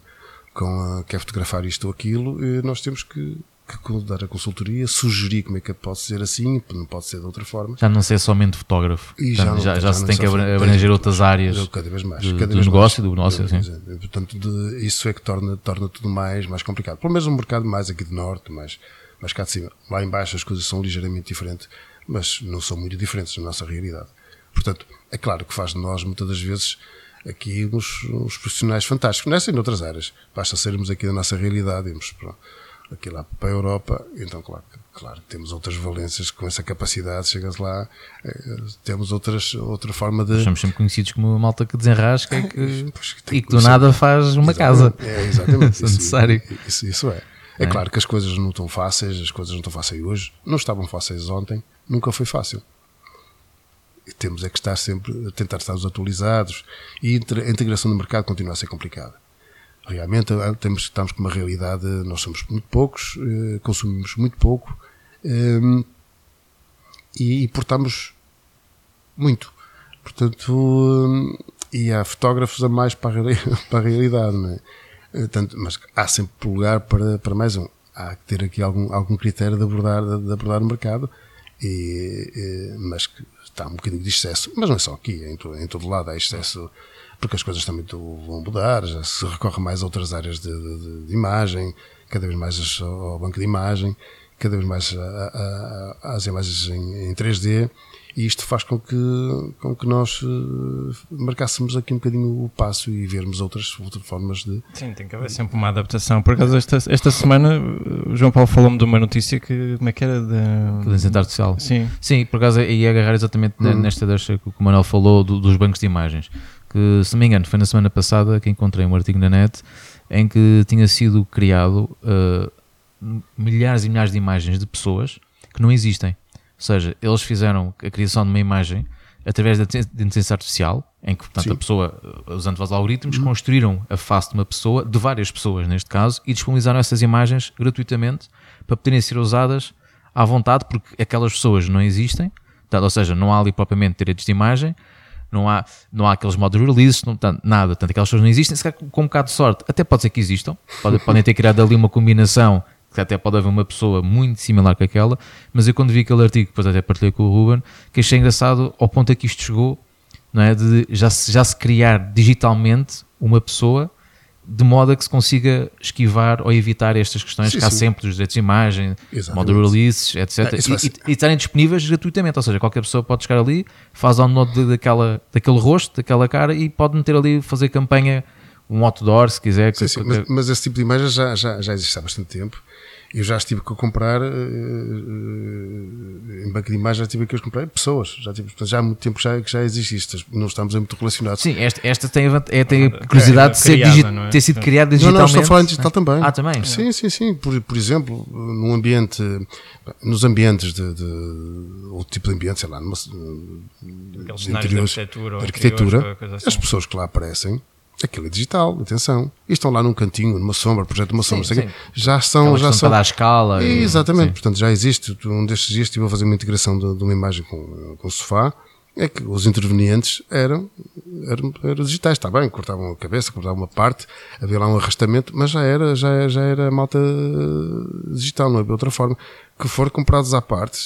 com a, quer fotografar isto ou aquilo, e nós temos que, que dar a consultoria, sugerir como é que pode ser assim, não pode ser de outra forma. Já não ser somente fotógrafo, E Portanto, não- já, já não se é tem que abranger outras áreas cada vez mais. de- cada do vez negócio, mais. do negócio, Eu- sim. eu- Portanto, de- isso é que torna, torna tudo mais, mais complicado. Pelo menos um mercado mais aqui de norte, mais, mais cá de cima. Lá em baixo as coisas são ligeiramente diferentes, mas não são muito diferentes na nossa realidade. Portanto, é claro que faz de nós, muitas das vezes, aqui uns, uns profissionais fantásticos, nessa e noutras áreas. Basta sermos aqui da nossa realidade, irmos para, aqui lá para a Europa, então, claro, que- claro, temos outras valências com essa capacidade, chegas lá, eh, temos outras, outra forma de. Somos sempre conhecidos como uma malta que desenrasca e que, Pois, e que que do nada faz uma casa. É, exatamente. Se necessário. Isso, isso é. É claro que as coisas não estão fáceis, as coisas não estão fáceis hoje, não estavam fáceis ontem, nunca foi fácil. E temos é que estar sempre a tentar estarmos atualizados e a integração no mercado continua a ser complicada. Realmente ah, temos, estamos com uma realidade, nós somos muito poucos, eh, consumimos muito pouco eh, e importamos muito. Portanto, eh, e há fotógrafos a mais para a, realidade, não é? Eh, Tanto, mas há sempre lugar para, para mais um. Há que ter aqui algum, algum critério de abordar, de, abordar o mercado, e, eh, mas que está um bocadinho de excesso. Mas não é só aqui, é em, to- em todo lado há excesso, porque as coisas também vão mudar, já se recorre mais a outras áreas de, de- de imagem, cada vez mais ao banco de imagem, cada vez mais a- a- a- às imagens em, em 3D, e isto faz com que, com que nós eh, marcássemos aqui um bocadinho o passo e vermos outras, outras formas de. Sim, tem que haver sempre uma adaptação. Por acaso, esta, esta semana, o João Paulo falou-me de uma notícia que, como é que era? De... Inteligência artificial. Sim, Sim, por acaso ia agarrar exatamente Hum. nesta deixa que o Manuel falou do- dos bancos de imagens. Que, se não me engano, foi na semana passada que encontrei um artigo na net em que tinha sido criado uh, milhares e milhares de imagens de pessoas que não existem. Ou seja, eles fizeram a criação de uma imagem através da inteligência artificial, em que portanto, Sim. a pessoa, uh, usando os algoritmos, construíram a face de uma pessoa, de várias pessoas neste caso, e disponibilizaram essas imagens gratuitamente para poderem ser usadas à vontade, porque aquelas pessoas não existem, portanto, ou seja, não há ali propriamente direitos de imagem, não há, não há aqueles modos releases, não, nada, portanto, aquelas pessoas não existem, se calhar com um bocado de sorte, até pode ser que existam, pode- podem ter criado ali uma combinação que até pode haver uma pessoa muito similar com aquela, mas eu quando vi aquele artigo, depois até partilhei com o Ruben, que achei engraçado ao ponto a que isto chegou, não é? De já se, já se criar digitalmente uma pessoa de modo a que se consiga esquivar ou evitar estas questões Sim, que há sim. sempre dos direitos de imagem, Exatamente. modo releases, etc. É, vai e, e- e estarem disponíveis gratuitamente, ou seja, qualquer pessoa pode chegar ali, faz download daquela, daquele rosto, daquela cara e pode meter ali, fazer campanha um outdoor, se quiser. Sim, sim, mas, mas, esse tipo de imagem já, já, já existe há bastante tempo. Eu já estive a comprar uh, em banco de imagens, já estive que comprar pessoas. Já, tive, já há muito tempo já, que já existe isto. Não estamos muito relacionados. Sim, esta, esta tem, é, tem a curiosidade de ser criada, é? ter sido criada digitalmente. Não, não, estou a falar em digital também. Ah, também? Sim, sim, sim. Por, por exemplo, num ambiente, nos ambientes de, de outro tipo de ambiente, sei lá, numa, de interiores, de arquitetura, arquitetura assim. as pessoas que lá aparecem Aquilo é digital, atenção. E estão lá num cantinho, numa sombra, projeto de uma sombra, sim, sim. já são. já são para dar escala. E, exatamente, sim. portanto já existe. Um destes dias estive a fazer uma integração de, de uma imagem com, com o sofá. É que os intervenientes eram, eram, eram digitais, está bem, cortavam a cabeça, cortavam uma parte, havia lá um arrastamento, mas já era, já, já era malta digital, não havia outra forma. Que foram comprados à parte,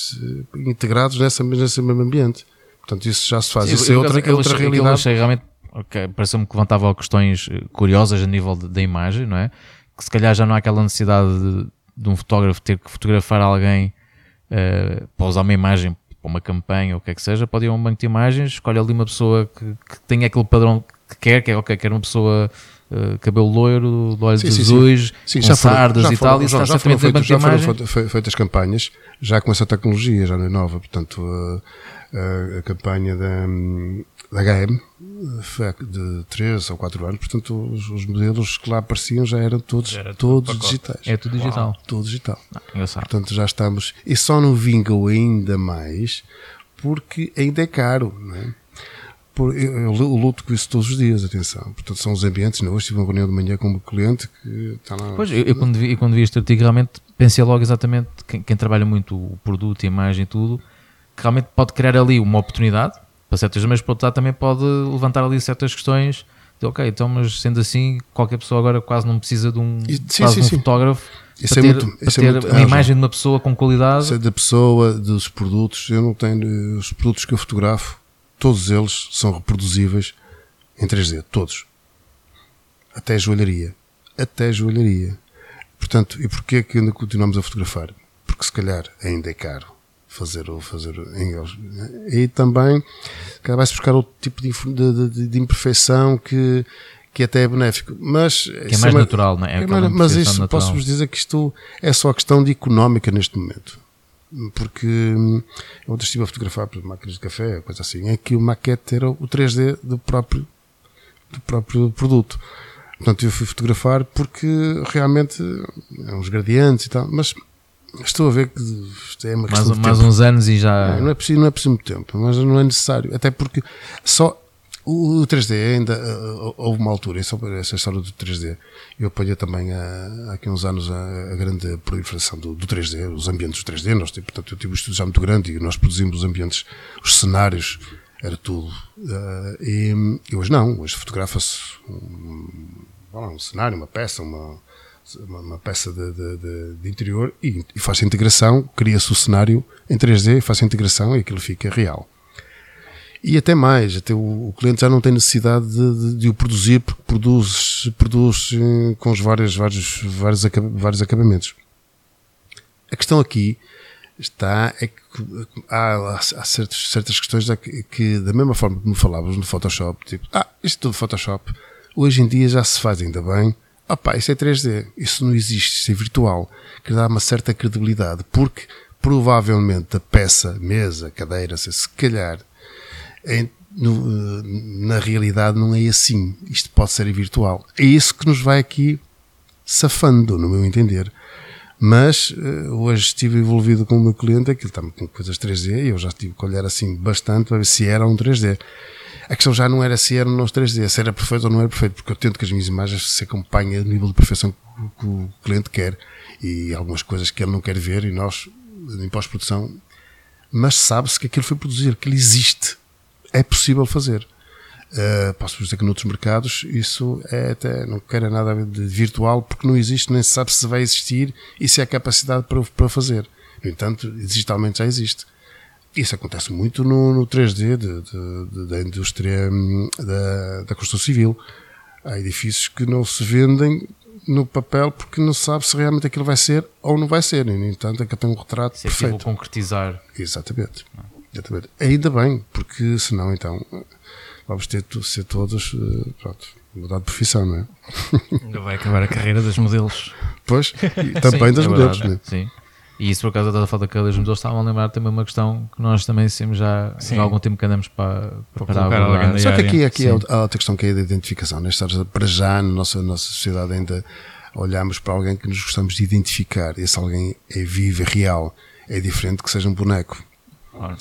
integrados nessa, nesse mesmo ambiente. Portanto, isso já se faz. Sim, isso é outra, é outra realidade. Eu achei realmente okay, pareceu-me que levantava questões eh, curiosas a nível da imagem, não é? Que se calhar já não há aquela necessidade de, de um fotógrafo ter que fotografar alguém uh, para usar uma imagem para uma campanha ou o que é que seja, pode ir a um banco de imagens, escolhe ali uma pessoa que, que tenha aquele padrão que quer, que é ok, quer uma pessoa uh, cabelo loiro, de olhos sim, azuis, sim, sim. com sardas e tal, e está já foram, feitos, já foram feitas campanhas, já com essa tecnologia, já não é nova, portanto a, a campanha da, da HM foi de 3 ou 4 anos, portanto os, os, modelos que lá apareciam já eram todos, já era todos digitais. É tudo digital. Uau. Tudo digital. Ah, engraçado. Portanto já estamos. E só não vingam ainda mais porque ainda é caro, não é? Por, eu, eu, eu, luto com isso todos os dias, atenção. Portanto, são os ambientes. Não? Hoje tive uma reunião de manhã com um cliente que está lá. Pois, eu, eu quando, vi, quando vi este artigo, realmente pensei logo exatamente quem, quem trabalha muito o produto, a imagem e tudo, que realmente pode criar ali uma oportunidade para certas, mas por outro lado também pode levantar ali certas questões de ok, então mas sendo assim, qualquer pessoa agora quase não precisa de um, sim, sim, um sim. fotógrafo isso para é ter, muito, para ter é muito, uma imagem de uma pessoa com qualidade. Isso é da pessoa, dos produtos. Eu não tenho os produtos que eu fotografo, todos eles são reproduzíveis em 3D, todos. Até a joalharia. Até a joalharia. Portanto, e porquê que ainda continuamos a fotografar? Porque se calhar ainda é caro fazer, fazer em eles. E também vai-se buscar outro tipo de, de, de, imperfeição que, que até é benéfico. Mas, que é mais é, natural, não é? é mas isso, posso-vos dizer que isto é só questão de económica neste momento. Porque eu ontem estive a fotografar por máquinas de café, coisa assim, é que o maquete era o 3D do próprio, do próprio produto. Portanto, eu fui fotografar porque realmente é uns gradientes e tal, mas Estou a ver que isto é uma questão mais, de mais uns anos e já. Não, não, é preciso, não é preciso muito tempo, mas não é necessário. Até porque só o 3D ainda uh, houve uma altura, sobre essa história do 3D. Eu apanhei também há, há aqui uns anos a, a grande proliferação do, do, 3D, os ambientes do 3D. Nós, portanto, eu tive um estudo já muito grande e nós produzimos os ambientes, os cenários, era tudo. Uh, e, e, hoje não, hoje fotografa-se um, um cenário, uma peça, uma uma, uma peça de, de, de, interior e, e faz a integração, cria-se o cenário em 3D, faz a integração e aquilo fica real. E até mais, até o, o cliente já não tem necessidade de, de, o produzir porque produz, produz eh, com os vários, vários, vários, vários acabamentos. A questão aqui está é que há, há certas, certas questões que, que, da mesma forma que me falávamos no Photoshop, tipo, ah, isto é tudo Photoshop, hoje em dia já se faz ainda bem, opá, isso é 3D, isso não existe, isso é virtual, que dá uma certa credibilidade, porque provavelmente a peça, mesa, cadeira, se calhar, em, no, na realidade não é assim. Isto pode ser virtual. É isso que nos vai aqui safando, no meu entender. Mas uh, hoje estive envolvido com o meu cliente, aquilo está com coisas 3D, e eu já tive que olhar assim bastante para ver se era um 3D. A questão já não era se era nos 3D, se era perfeito ou não era perfeito, porque eu tento que as minhas imagens se acompanhem o nível de perfeição que o cliente quer e algumas coisas que ele não quer ver e nós, em pós-produção, mas sabe-se que aquilo foi produzido, que ele existe. É possível fazer. Uh, posso dizer que noutros mercados isso é até, não quer nada de virtual porque não existe, nem se sabe se vai existir e se há capacidade para, para fazer. No entanto, digitalmente já existe. Isso acontece muito no, no 3D de, de, de, da indústria hum, da, da construção civil. Há edifícios que não se vendem no papel porque não se sabe se realmente aquilo vai ser ou não vai ser. E, no entanto, é que tem um retrato se é perfeito. É concretizar. Exatamente. Exatamente. Ainda bem, porque senão então vamos ter ser todos, eh, pronto, Mudar de profissão, não é? Ainda vai acabar a carreira dos modelos. Pois, e também Sim, das é modelos, verdade, é? Sim. E isso por causa da falta de cada modelos estavam a lembrar também uma questão que nós também temos já, já há algum tempo que andamos para, para, alguém da Só que aqui, aqui Sim. há outra- questão que é a da identificação. Nesta para já, na nossa, nossa sociedade, ainda olhamos para alguém que nos gostamos de identificar. Esse alguém é vivo, é real. É diferente que seja um boneco. Claro.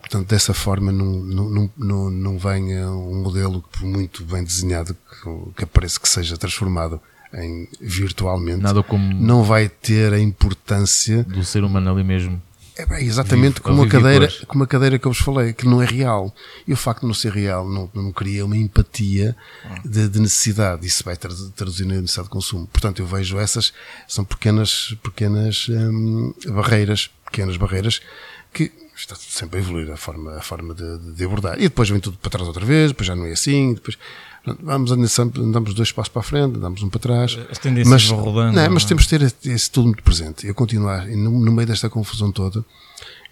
Portanto, dessa forma, não, não, não, não, venha um modelo que, por muito bem desenhado que, que apareça que seja transformado em virtualmente. Nada como Não vai ter a importância do ser humano ali mesmo. é bem, exatamente Vivo, como, a cadeira, cores. como a cadeira que eu vos falei, que não é real. E o facto de não ser real não, não cria uma empatia de, de necessidade. Isso vai tra- traduzir na necessidade de consumo. Portanto, eu vejo essas, são pequenas, pequenas hum, barreiras, pequenas barreiras que está sempre a evoluir a forma, a forma de, de abordar. E depois vem tudo para trás outra vez, depois já não é assim, depois vamos andando, andamos dois passos para a frente, andamos um para trás. As tendências Mas, vão rodando. não, mas temos de ter esse- esse tudo muito presente. Eu continuar, e no, no meio desta confusão toda,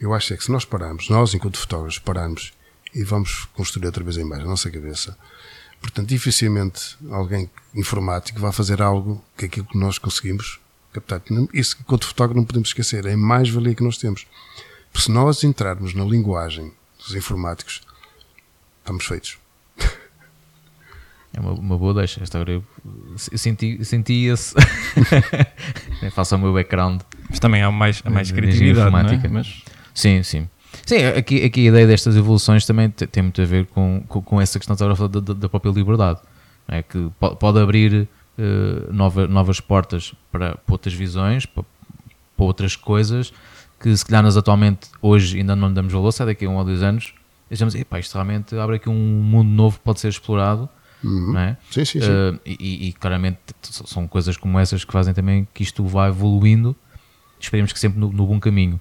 eu acho é que se nós pararmos, nós enquanto fotógrafos pararmos e vamos construir outra vez a imagem na nossa cabeça, portanto, dificilmente alguém informático vai fazer algo que aquilo que nós conseguimos captar. Isso, enquanto fotógrafo, não podemos esquecer, é a mais-valia que nós temos. Porque se nós entrarmos na linguagem dos informáticos, estamos feitos. É uma, uma boa deixa. Esta hora eu, eu senti, senti esse. Nem faço o meu background. Mas também há mais, há mais De criatividade, não é? Mas Sim, sim. Sim, aqui, aqui a ideia destas evoluções também te- tem muito a ver com, com, com essa questão da, da- da própria liberdade. não É que po- pode abrir eh, nova- novas portas para, para outras visões, para, para outras coisas que se calhar nós atualmente hoje ainda não damos valor, sai daqui a um ou dois anos, e epá, isto realmente abre aqui um mundo novo que pode ser explorado, não é? Sim, sim, sim. Uh, e, e- claramente são coisas como essas que fazem também que isto vá evoluindo, esperemos que sempre no, no bom caminho,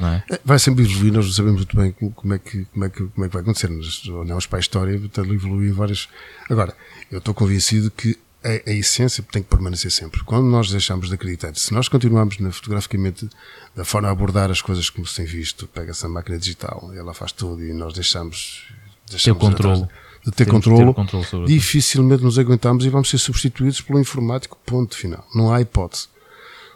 é? É, Vai sempre evoluir, nós não sabemos muito bem como, é, que, como, é que, como é que vai acontecer. Nós olhamos para a história, portanto, ele evolui em várias. Agora, eu estou convencido que a, a essência tem que permanecer sempre. Quando nós deixamos de acreditar, se nós continuarmos na, fotograficamente da forma a abordar as coisas como se tem visto, pega-se a máquina digital, ela faz tudo e nós deixamos, deixamos controlo. atrás de ter Temos controle sobre dificilmente nos aguentamos e vamos ser substituídos pelo informático, ponto final. Não há hipótese.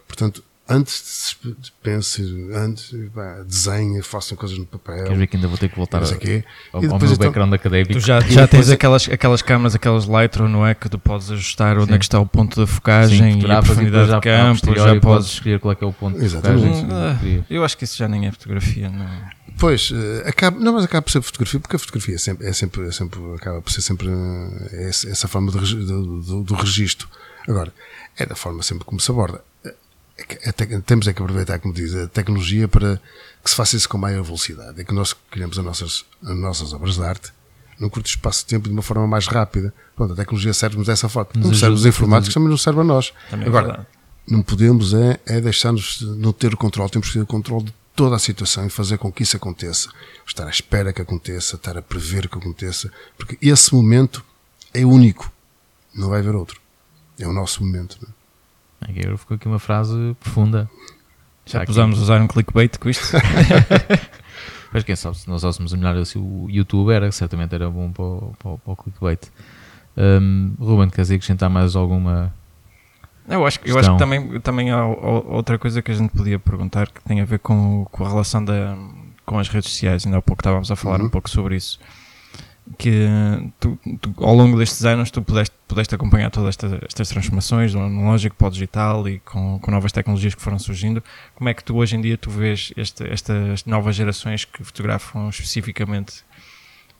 Portanto, antes de se pense, antes, pá, desenhe, façam coisas no papel. Queres ver que ainda vou ter que voltar Não sei a- quê. ao, E ao depois meu então- background académico. tu já, já tens aquelas, aquelas câmaras, aquelas Lightroom, não é? Que tu podes ajustar onde é que está o ponto da focagem Sim, e a profundidade de campo, já podes escolher qual é que é o ponto de Exatamente. focagem. Hum, querias. Eu acho que isso já nem é fotografia, não é? Pois, eh, acaba, não, mas acaba por ser fotografia, porque a fotografia é sempre, é sempre, é sempre acaba por ser sempre eh, essa, forma de, do, do, do registro. Agora, é da forma sempre como se aborda. Temos é que aproveitar, como diz, a tecnologia para que se faça isso com maior velocidade. É que nós criamos as nossas, as nossas obras de arte num curto espaço de tempo de uma forma mais rápida. Pronto, a tecnologia serve-nos dessa forma. Nos Não serve os informáticos, nos- também não serve a nós. Também é Agora, verdade. não podemos é, é deixar-nos não ter o controle, temos que ter o controle de toda a situação e fazer com que isso aconteça. Estar à espera que aconteça, estar a prever que aconteça, porque esse momento é único, não vai haver outro. É o nosso momento. não é? Agora ficou aqui uma frase profunda. Já a usar um clickbait com isto? Mas quem sabe se nós usássemos melhor assim, o YouTube era, certamente era bom para o, para o, para o clickbait. Um, Ruben, queres acrescentar mais alguma? Eu acho, que- eu acho que também, também há outra coisa que a gente podia perguntar que tem a ver com, com a relação da, com as redes sociais. Ainda há pouco estávamos a falar Uhum. um pouco sobre isso. Que tu, tu, ao longo destes anos tu pudeste, pudeste acompanhar todas esta, estas transformações do analógico para o digital e com, com novas tecnologias que foram surgindo. Como é que tu hoje em dia tu vês esta, estas novas gerações que fotografam especificamente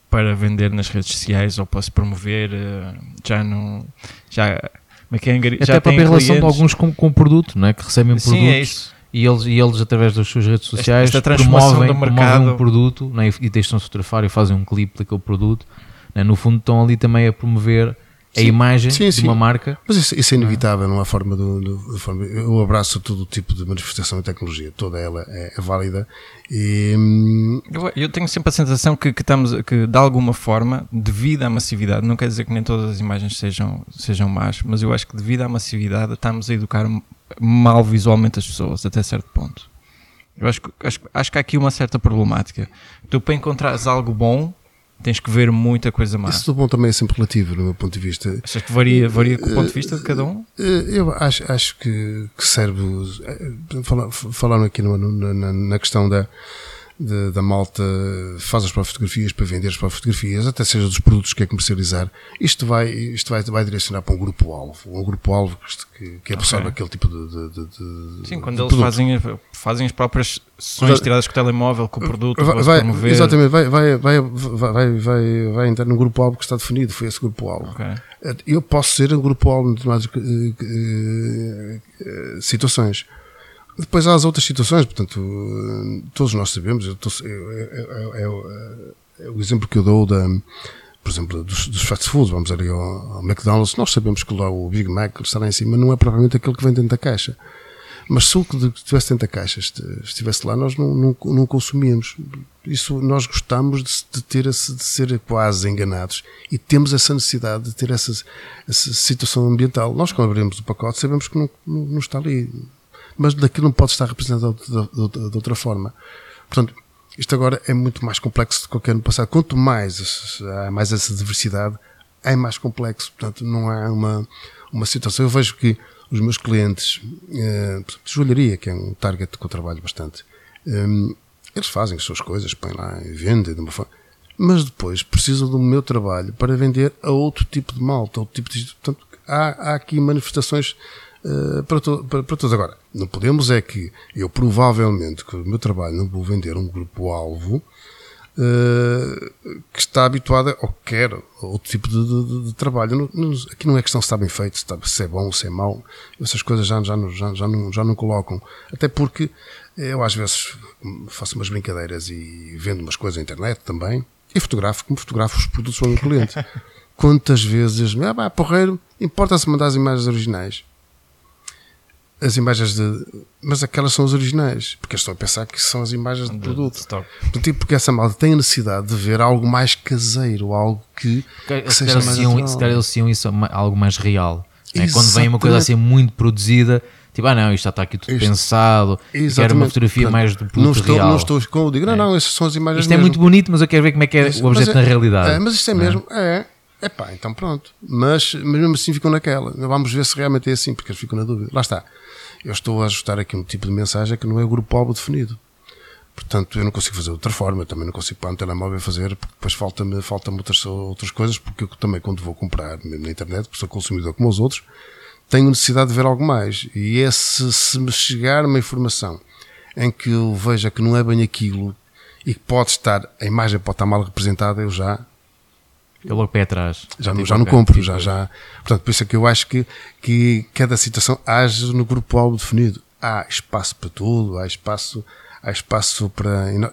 para vender nas redes sociais ou para se promover? eh, Já não. Já, é é, angari- Até já a relação de alguns com, com produto, não é? Que recebem Sim, produtos é isso. E, eles, e eles, através das suas redes sociais, esta transformação promovem, do mercado. promovem um produto não é? e deixam-se fotografar e fazem um clipe daquele produto. não é? No fundo, estão ali também a promover a Sim. imagem Sim, de sim. uma marca. Mas isso, isso é inevitável, não há forma de forma. Eu abraço todo o tipo de manifestação de tecnologia, toda ela é, é válida e hum, Eu, eu tenho sempre a sensação que, que estamos, que de alguma forma, devido à massividade, não quer dizer que nem todas as imagens sejam, sejam más, mas eu acho que devido à massividade estamos a educar mal visualmente as pessoas, até certo ponto. Eu acho, que- acho, acho que há aqui uma certa problemática. Tu, para encontrares algo bom, tens que ver muita coisa má. Isso do bom também é sempre relativo, no meu ponto de vista. Achas que varia, varia com o ponto de vista de cada um? Eh, Eu acho, acho que, que serve. eh, fala- Falaram aqui no- na, na questão da, da, da malta faz as próprias fotografias para vender as próprias fotografias, até seja dos produtos que quer comercializar. Isto vai, isto vai, vai direcionar para um grupo-alvo. Um grupo-alvo que, que absorve Ok. aquele tipo de. de, de- de- Sim, quando de eles produto. fazem, fazem as próprias sessões tiradas com o telemóvel, com o produto, Vai, vai- promover. exatamente, vai, vai, vai, vai, vai, vai, entrar num grupo-alvo que está definido. Foi esse grupo-alvo. Ok. Eu posso ser um grupo-alvo em determinadas eh, eh, eh, situações. Depois há as outras situações, portanto, todos nós sabemos, eu eu- é o exemplo que eu dou da, por exemplo, dos, dos fast foods, vamos ali ao, ao McDonald's, nós sabemos que lá o Big Mac que está lá em cima não é propriamente aquele que vem dentro da caixa. Mas se o que estivesse dentro da caixa estivesse lá, nós não, não, não consumíamos. Isso nós gostamos de, de ter esse, de ser quase enganados e temos essa necessidade de ter essa, essa situação ambiental. Nós, quando abrimos o pacote, sabemos que não, não, não está ali. Mas daquilo não pode estar representado de, de- de- outra forma. Portanto, isto agora é muito mais complexo do que qualquer no passado. Quanto mais há mais essa diversidade, é mais complexo. Portanto, não há uma, uma situação. Eu vejo que os meus clientes, eh, joalharia, que é um target que eu trabalho bastante, eh, eles fazem as suas coisas, põem lá e vendem de uma forma. Mas depois precisam do meu trabalho para vender a outro tipo de malta, outro tipo de. Portanto, há, há aqui manifestações eh, para, to, para, para todos. Agora, não podemos é que eu provavelmente, com o meu trabalho, não vou vender um grupo-alvo eh, que está habituada ou quer outro tipo de, de- de- trabalho. Não- não- aqui não é questão se está bem feito, se, está- se é bom, se é mau. Essas coisas já, já, não- já, já, não, já não colocam. Até porque eu às vezes faço umas brincadeiras e vendo umas coisas na internet também e fotografo como fotografo os produtos do meu cliente. Quantas vezes, ah, pá, porreiro, importa-se mandar as imagens originais as imagens de. Mas aquelas são as originais, porque eles estão a pensar que são as imagens de De- produto. stock. Tipo, porque essa malta tem a necessidade de ver algo mais caseiro, algo que, que Se seja calhar mais natural. se calhar associam isso a ma- algo mais real. né? Quando vem uma coisa assim muito produzida, tipo, ah não, isto já está aqui tudo Isto- pensado, quero uma fotografia Portanto, mais do produto não estou, real. Não estou, como eu digo, não, não, essas são as imagens Isto é mesmo. muito bonito, mas eu quero ver como é que é Isso, o objeto na é- realidade. É, mas isto é não é? mesmo, é. É pá, então pronto. Mas, mas mesmo assim ficam naquela. Vamos ver se realmente é assim, porque eles ficam na dúvida. Lá está. Eu estou a ajustar aqui um tipo de mensagem que não é o grupo-alvo definido. Portanto, eu não consigo fazer de outra forma. Eu também não consigo para um telemóvel fazer, porque depois falta-me falta outras, outras coisas, porque eu também, quando vou comprar, mesmo na internet, porque sou consumidor como os outros, tenho necessidade de ver algo mais. E esse, se me chegar uma informação em que eu veja que não é bem aquilo e que pode estar, a imagem pode estar mal representada, eu já Eu logo pé atrás. já, não, Tipo, já não compro, tipo, já, já. Portanto, por isso é que eu acho que, que cada situação age no grupo-alvo definido. Há espaço para tudo, há espaço, há espaço para. não-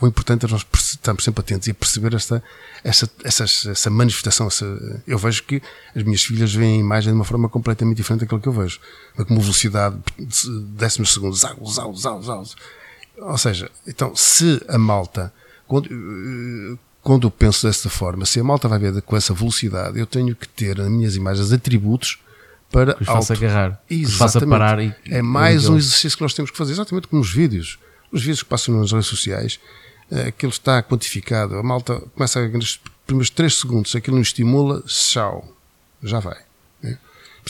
O importante é nós estarmos sempre atentos e perceber esta, essa, essas- essa manifestação. essa- eu vejo que as minhas filhas veem a imagem de uma forma completamente diferente daquilo que eu vejo. Com uma velocidade de décimos segundos, zau, zau, zau, zau. Ou seja, então, se a malta, quando, eu penso desta forma, se a malta vai ver com essa velocidade, eu tenho que ter nas minhas imagens atributos para Que os faça auto- agarrar, que os faça Exatamente. parar e- É mais e- um exercício que nós temos que fazer, exatamente como os vídeos. Os vídeos que passam nas redes sociais, eh, aquilo está quantificado. A malta começa a nos primeiros 3 segundos, se aquilo não estimula, tchau, já vai.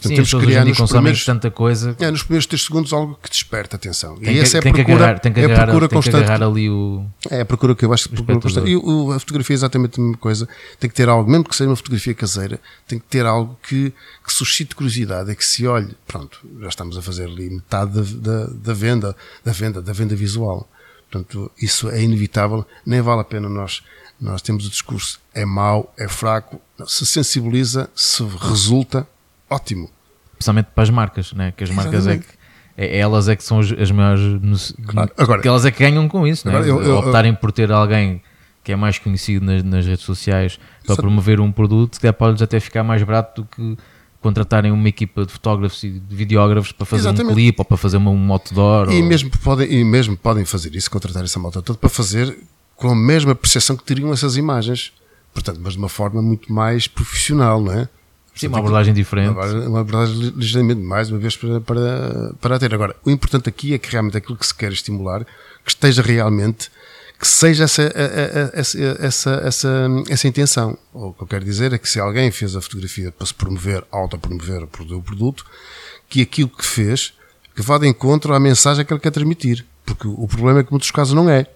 Portanto, Sim, temos que criar nos primeiros, tanta coisa. é, nos primeiros 3 segundos algo que desperta atenção. Tem e que, essa é a que procura, agarrar, tem que é a agarrar, procura tem que constante. agarrar ali o. É a procura que eu acho que procura constante. E o- a fotografia é exatamente a mesma coisa. Tem que ter algo, mesmo que seja uma fotografia caseira, tem que ter algo que, que suscite curiosidade, é que se olhe, pronto, já estamos a fazer ali metade da, da, da venda, da venda, da venda visual. Portanto, isso é inevitável, nem vale a pena nós, nós temos o discurso, é mau, é fraco, se sensibiliza, se resulta, ótimo. Principalmente para as marcas, né? que as marcas é que. É- elas é que são as, as maiores. no- Claro. Agora- que elas é que ganham com isso, né? Eu- eu- optarem por ter alguém que é mais conhecido nas, nas redes sociais para Exato. promover um produto, que pode até ficar mais barato do que contratarem uma equipa de fotógrafos e de videógrafos para fazer um Exatamente. clipe ou para fazer uma- um outdoor. E ou- mesmo, podem, e mesmo podem fazer isso, contratar essa malta toda para fazer com a mesma percepção que teriam essas imagens. Portanto, mas de uma forma muito mais profissional, não é? Sim, uma abordagem diferente. Uma abordagem- uma abordagem li- ligeiramente mais uma vez para, para, para ter. Agora, o importante aqui é que realmente aquilo que se quer estimular, que esteja realmente, que seja essa, essa, essa, essa, essa intenção. O que eu quero dizer é que se alguém fez a fotografia para se promover, auto-promover o produto, que aquilo que fez, que vá de encontro à mensagem que ele quer transmitir. Porque o problema é que muitos casos não é.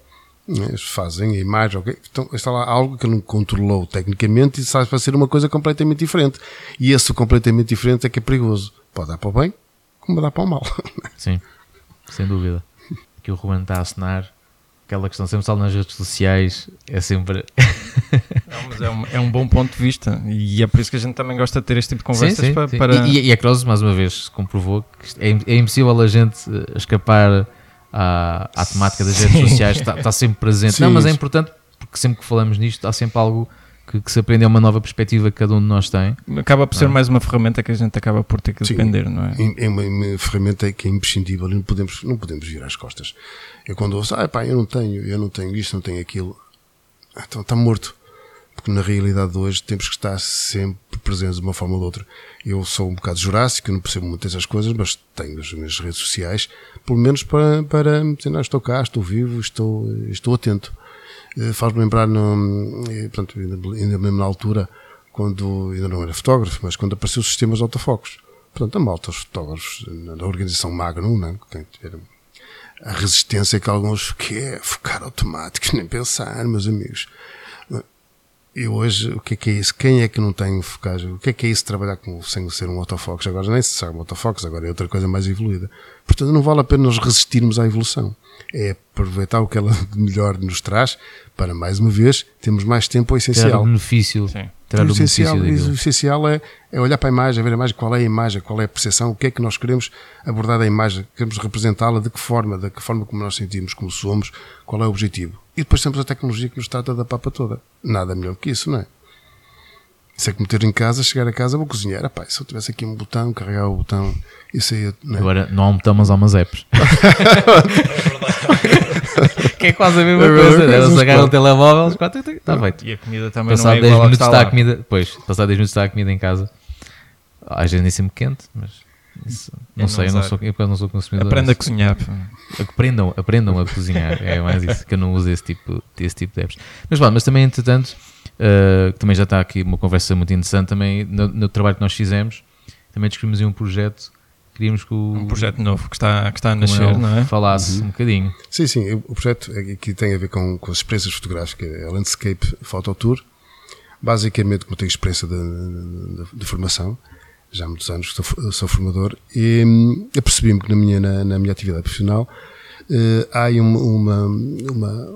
Eles fazem a imagem, okay? então está lá algo que ele não controlou tecnicamente e sai para ser uma coisa completamente diferente. E esse completamente diferente é que é perigoso. Pode dar para o bem, como dar para o mal. Sim, sem dúvida. Que o Ruben está a assinar aquela questão sempre está nas redes sociais é sempre. Não, mas é um, é um bom ponto de vista e é por isso que a gente também gosta de ter este tipo de conversas sim, sim, para, sim. para... E, e, a Cross, mais uma vez, comprovou que é, é impossível a gente escapar à, à temática das redes sociais, está, está sempre presente. Não, mas é importante porque sempre que falamos nisto há sempre algo que, que, se aprende é uma nova perspectiva que cada um de nós tem. Acaba por ser mais uma ferramenta que a gente acaba por ter que Sim, depender, não é? É uma, uma, ferramenta que é imprescindível e não podemos, não podemos virar as costas. É quando ouço, ah pá, eu não tenho, eu não tenho isto, não tenho aquilo. Então está morto. Porque na realidade de hoje temos que estar sempre presentes de uma forma ou de outra. Eu sou um bocado jurássico, não percebo muito essas coisas, mas tenho as minhas redes sociais, pelo menos para, para dizer, não, estou cá, estou vivo, estou, estou atento. Eh, faz-me lembrar, no, eh, portanto, ainda mesmo na altura, quando ainda não era fotógrafo, mas quando apareceu os sistemas de autofocos. Portanto, a malta, os fotógrafos da organização Magnum, não, é? que tem a resistência que alguns que é focar automático, nem pensar, meus amigos. E hoje, o que é que é isso? Quem é que não tem focagem? O que é que é isso trabalhar com, sem ser um autofocus? Agora nem se sabe autofocus, agora é outra coisa mais evoluída. Portanto, não vale a pena nós resistirmos à evolução. É aproveitar o que ela melhor nos traz para, mais uma vez, termos mais tempo ao essencial. Tirar o benefício. Sim. Tirar o, o essencial, benefício o essencial é, é olhar para a imagem, ver a imagem, qual é a imagem, qual é a percepção, o que é que nós queremos abordar da imagem, queremos representá-la, de que forma, de que forma como nós sentimos, como somos, qual é o objetivo. E depois temos a tecnologia que nos trata da papa toda. Nada melhor que isso, não é? Isso é que meter em casa, chegar a casa, vou cozinhar. Epá, se eu tivesse aqui um botão, carregar o botão, isso aí. Não é? Agora não há um botão, mas há umas apps. que é quase a mesma é coisa. Né? Eles agarram o telemóvel, está feito. E a comida também passado não é 10 minutos está, a comida, Pois, passado 10 minutos está a comida em casa. Às vezes nem sempre quente, mas isso, não, sei, eu não, sou, eu não sou consumidor. Aprenda a cozinhar. Aprendam, aprendam a cozinhar. É mais isso, que eu não uso esse tipo, esse tipo de apps. Mas, bom, mas também, entretanto, uh, também já está aqui uma conversa muito interessante. Também no, no trabalho que nós fizemos, também descobrimos um projeto. Queríamos que o, um projeto novo que está, que está a nascer, não é? Falasse uhum. um bocadinho. Sim, sim. O projeto que tem a ver com, com as experiências fotográficas, é a Landscape Photo Tour. Basicamente, como tenho experiência de, de, de formação, já há muitos anos que sou, sou formador, e hum, apercebi-me que na minha, na, na, minha atividade profissional uh, há uma, uma, uma,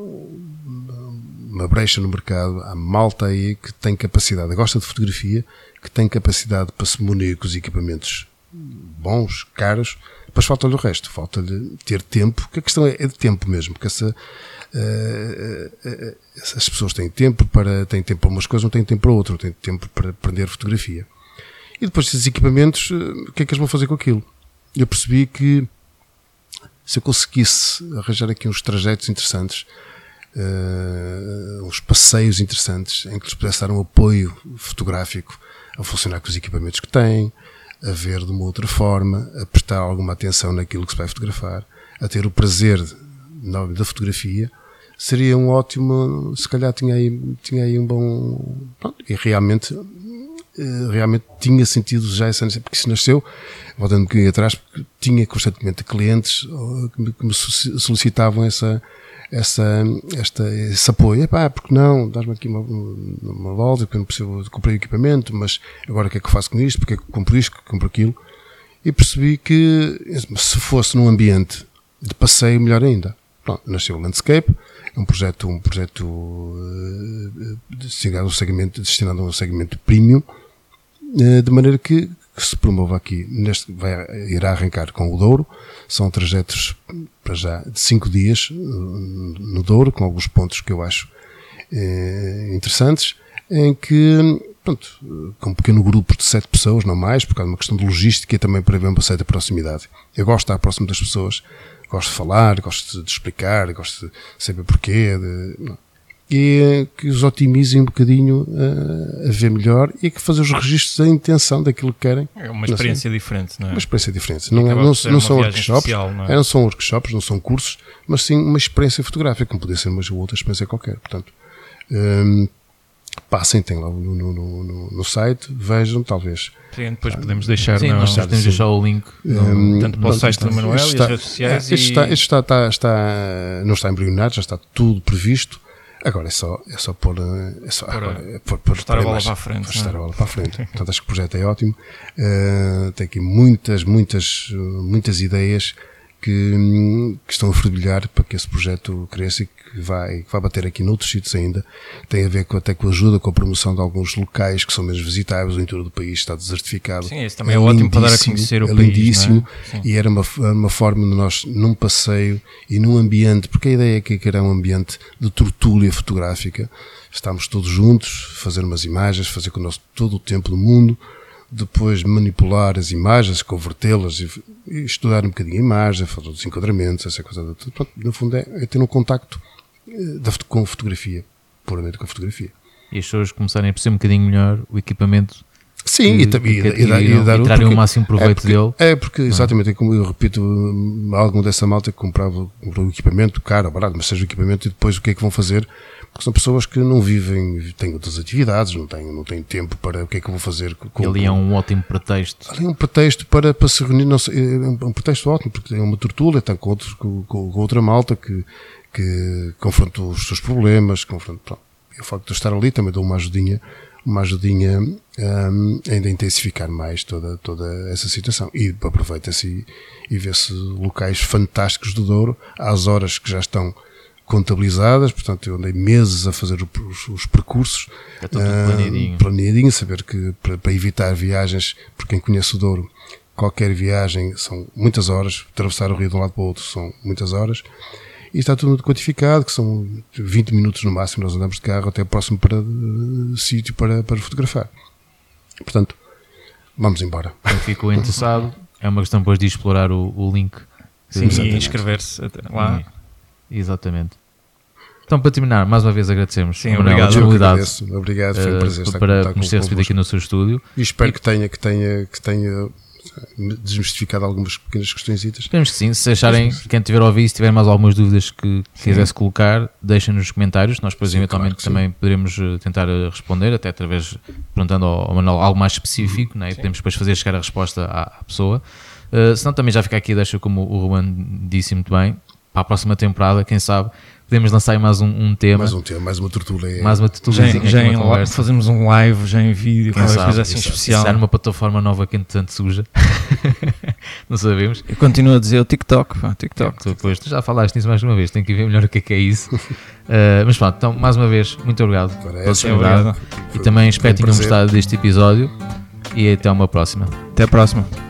uma, brecha no mercado, há malta aí que tem capacidade, gosta de fotografia, que tem capacidade para se munir com os equipamentos bons, caros, depois falta-lhe o resto, falta-lhe ter tempo, que a questão é, é de tempo mesmo, porque essa, uh, uh, as pessoas têm tempo para, têm tempo para umas coisas, não têm tempo para outras, têm tempo para aprender fotografia. E depois desses equipamentos, eh, o que é que eles vão fazer com aquilo? Eu percebi que se eu conseguisse arranjar aqui uns trajetos interessantes, uh, uns passeios interessantes, em que lhes pudesse dar um apoio fotográfico a funcionar com os equipamentos que têm, a ver de uma outra forma, a prestar alguma atenção naquilo que se vai fotografar, a ter o prazer da fotografia, seria um ótimo, se calhar tinha aí, tinha aí um bom, pronto, e realmente realmente tinha sentido já essa necessidade, porque isso nasceu, voltando um bocadinho atrás, porque tinha constantemente clientes que me, que me solicitavam essa, essa, esta, esse apoio. Epá, porque não? Dás-me aqui uma, uma volta, porque eu não preciso comprar equipamento, mas agora o que é que eu faço com isto? Porque é que compro isto, compro aquilo? E percebi que se fosse num ambiente de passeio, melhor ainda. Pronto, nasceu o Landscape, é um projeto, um projeto uh, destinado, a um segmento, destinado a um segmento premium, eh, de maneira que, que se promova aqui, neste, vai, irá arrancar com o Douro, são trajetos para já de 5 dias eh, no Douro, com alguns pontos que eu acho eh, interessantes, em que, pronto, com um pequeno grupo de sete pessoas, não mais, por causa de uma questão de logística e também para ver uma certa proximidade. Eu gosto de estar próximo das pessoas, gosto de falar, gosto de explicar, gosto de saber porquê, de, e que os otimizem um bocadinho uh, a ver melhor e que fazer os registros da intenção daquilo que querem. É uma experiência diferente, não é? Uma experiência diferente. Não, é, não, não são workshops, especial, não, é? não, são workshops, não são cursos, mas sim uma experiência fotográfica, como poderia ser uma outra experiência qualquer. Portanto, um, passem, tem lá no, no, no, no, site, vejam, talvez. Sim, depois podemos deixar, sim, nós podemos deixar o link um, tanto para o site do Manuel está, e as redes sociais. É, este, e... está, este está, está, está, não está embrionado, já está tudo previsto. Agora é só, é só pôr, é só, para, agora, é pôr, pôr, a bola para a frente. Para estar a bola para a frente. Portanto, acho que o projeto é ótimo. Uh, tem aqui muitas, muitas, muitas ideias que, que, estão a fervilhar para que esse projeto cresça e que vai, que vai bater aqui noutros sítios ainda. Tem a ver com, até com a ajuda, com a promoção de alguns locais que são menos visitáveis, o interior do país está desertificado. Sim, isso também é, é ótimo para dar a conhecer o é país. Lindíssimo. É? E era uma, uma forma de nós, num passeio e num ambiente, porque a ideia é que era um ambiente de tortúlia fotográfica, estamos todos juntos, fazer umas imagens, fazer com o nosso todo o tempo do mundo, depois manipular as imagens, convertê-las e, e, estudar um bocadinho a imagem, fazer os enquadramentos, essa coisa. Toda. Pronto, no fundo é, é ter um contacto eh, da, com fotografia, puramente com a fotografia. E as pessoas começarem a perceber um bocadinho melhor o equipamento. Sim, que, e, e, e, e, dar, o máximo proveito é porque, dele. É porque, exatamente, é como eu repito, algum dessa malta que comprava, comprava o equipamento, caro, barato, mas seja o equipamento e depois o que é que vão fazer porque são pessoas que não vivem, têm outras atividades, não têm, não têm tempo para o que é que eu vou fazer. Com, ali é um ótimo pretexto. Ali é um pretexto para, para se reunir, não sei, é um pretexto ótimo, porque é uma tortura, está com, outro, com, com, outra malta que, que confronta os seus problemas, confronta, e o facto de eu estar ali também dá uma ajudinha, uma ajudinha um, ainda a intensificar mais toda, toda essa situação. E aproveita-se e, e vê-se locais fantásticos do Douro, às horas que já estão contabilizadas, portanto eu andei meses a fazer os, os percursos é tudo uh, planeadinho. planeadinho, saber que para, para, evitar viagens, por quem conhece o Douro, qualquer viagem são muitas horas, atravessar o rio de um lado para o outro são muitas horas, e está tudo quantificado, que são 20 minutos no máximo, nós andamos de carro até próximo para uh, sítio para, para fotografar. Portanto, vamos embora. Quem ficou interessado, é uma questão depois de explorar o, o link. Sim, e inscrever-se lá. Exatamente. Então, para terminar, mais uma vez agradecemos Sim, obrigado. a disponibilidade obrigado, foi um prazer uh, estar para nos ter recebido aqui no seu estúdio. E espero e... que tenha, que tenha, que tenha desmistificado algumas pequenas questões. Esperemos que sim. Se acharem, quem tiver a ouvir, se tiver mais algumas dúvidas que quisesse colocar, deixem nos comentários. Nós depois, sim, eventualmente, claro também sim. poderemos eh, tentar eh, responder, até através, perguntando ao, Manuel algo mais específico, né? e podemos depois fazer chegar a resposta à, à pessoa. Uh, senão também já fica aqui, deixa como o Ruben disse muito bem, para a próxima temporada, quem sabe, podemos lançar aí mais um, um tema. Mais um tema, mais uma tortura. Mais uma tortura. Já, já em, fazemos um live, já em vídeo, qualquer coisa assim Exato. especial. Se uma plataforma nova que entretanto suja. não sabemos. Eu continuo a dizer o TikTok, pá, TikTok. Tu, depois, tu já falaste nisso mais uma vez, tem que ver melhor o que é que é isso. uh, mas pronto, então mais uma vez, muito obrigado pela disponibilidade. E também espero que tenham gostado deste episódio e até uma próxima. Até a próxima.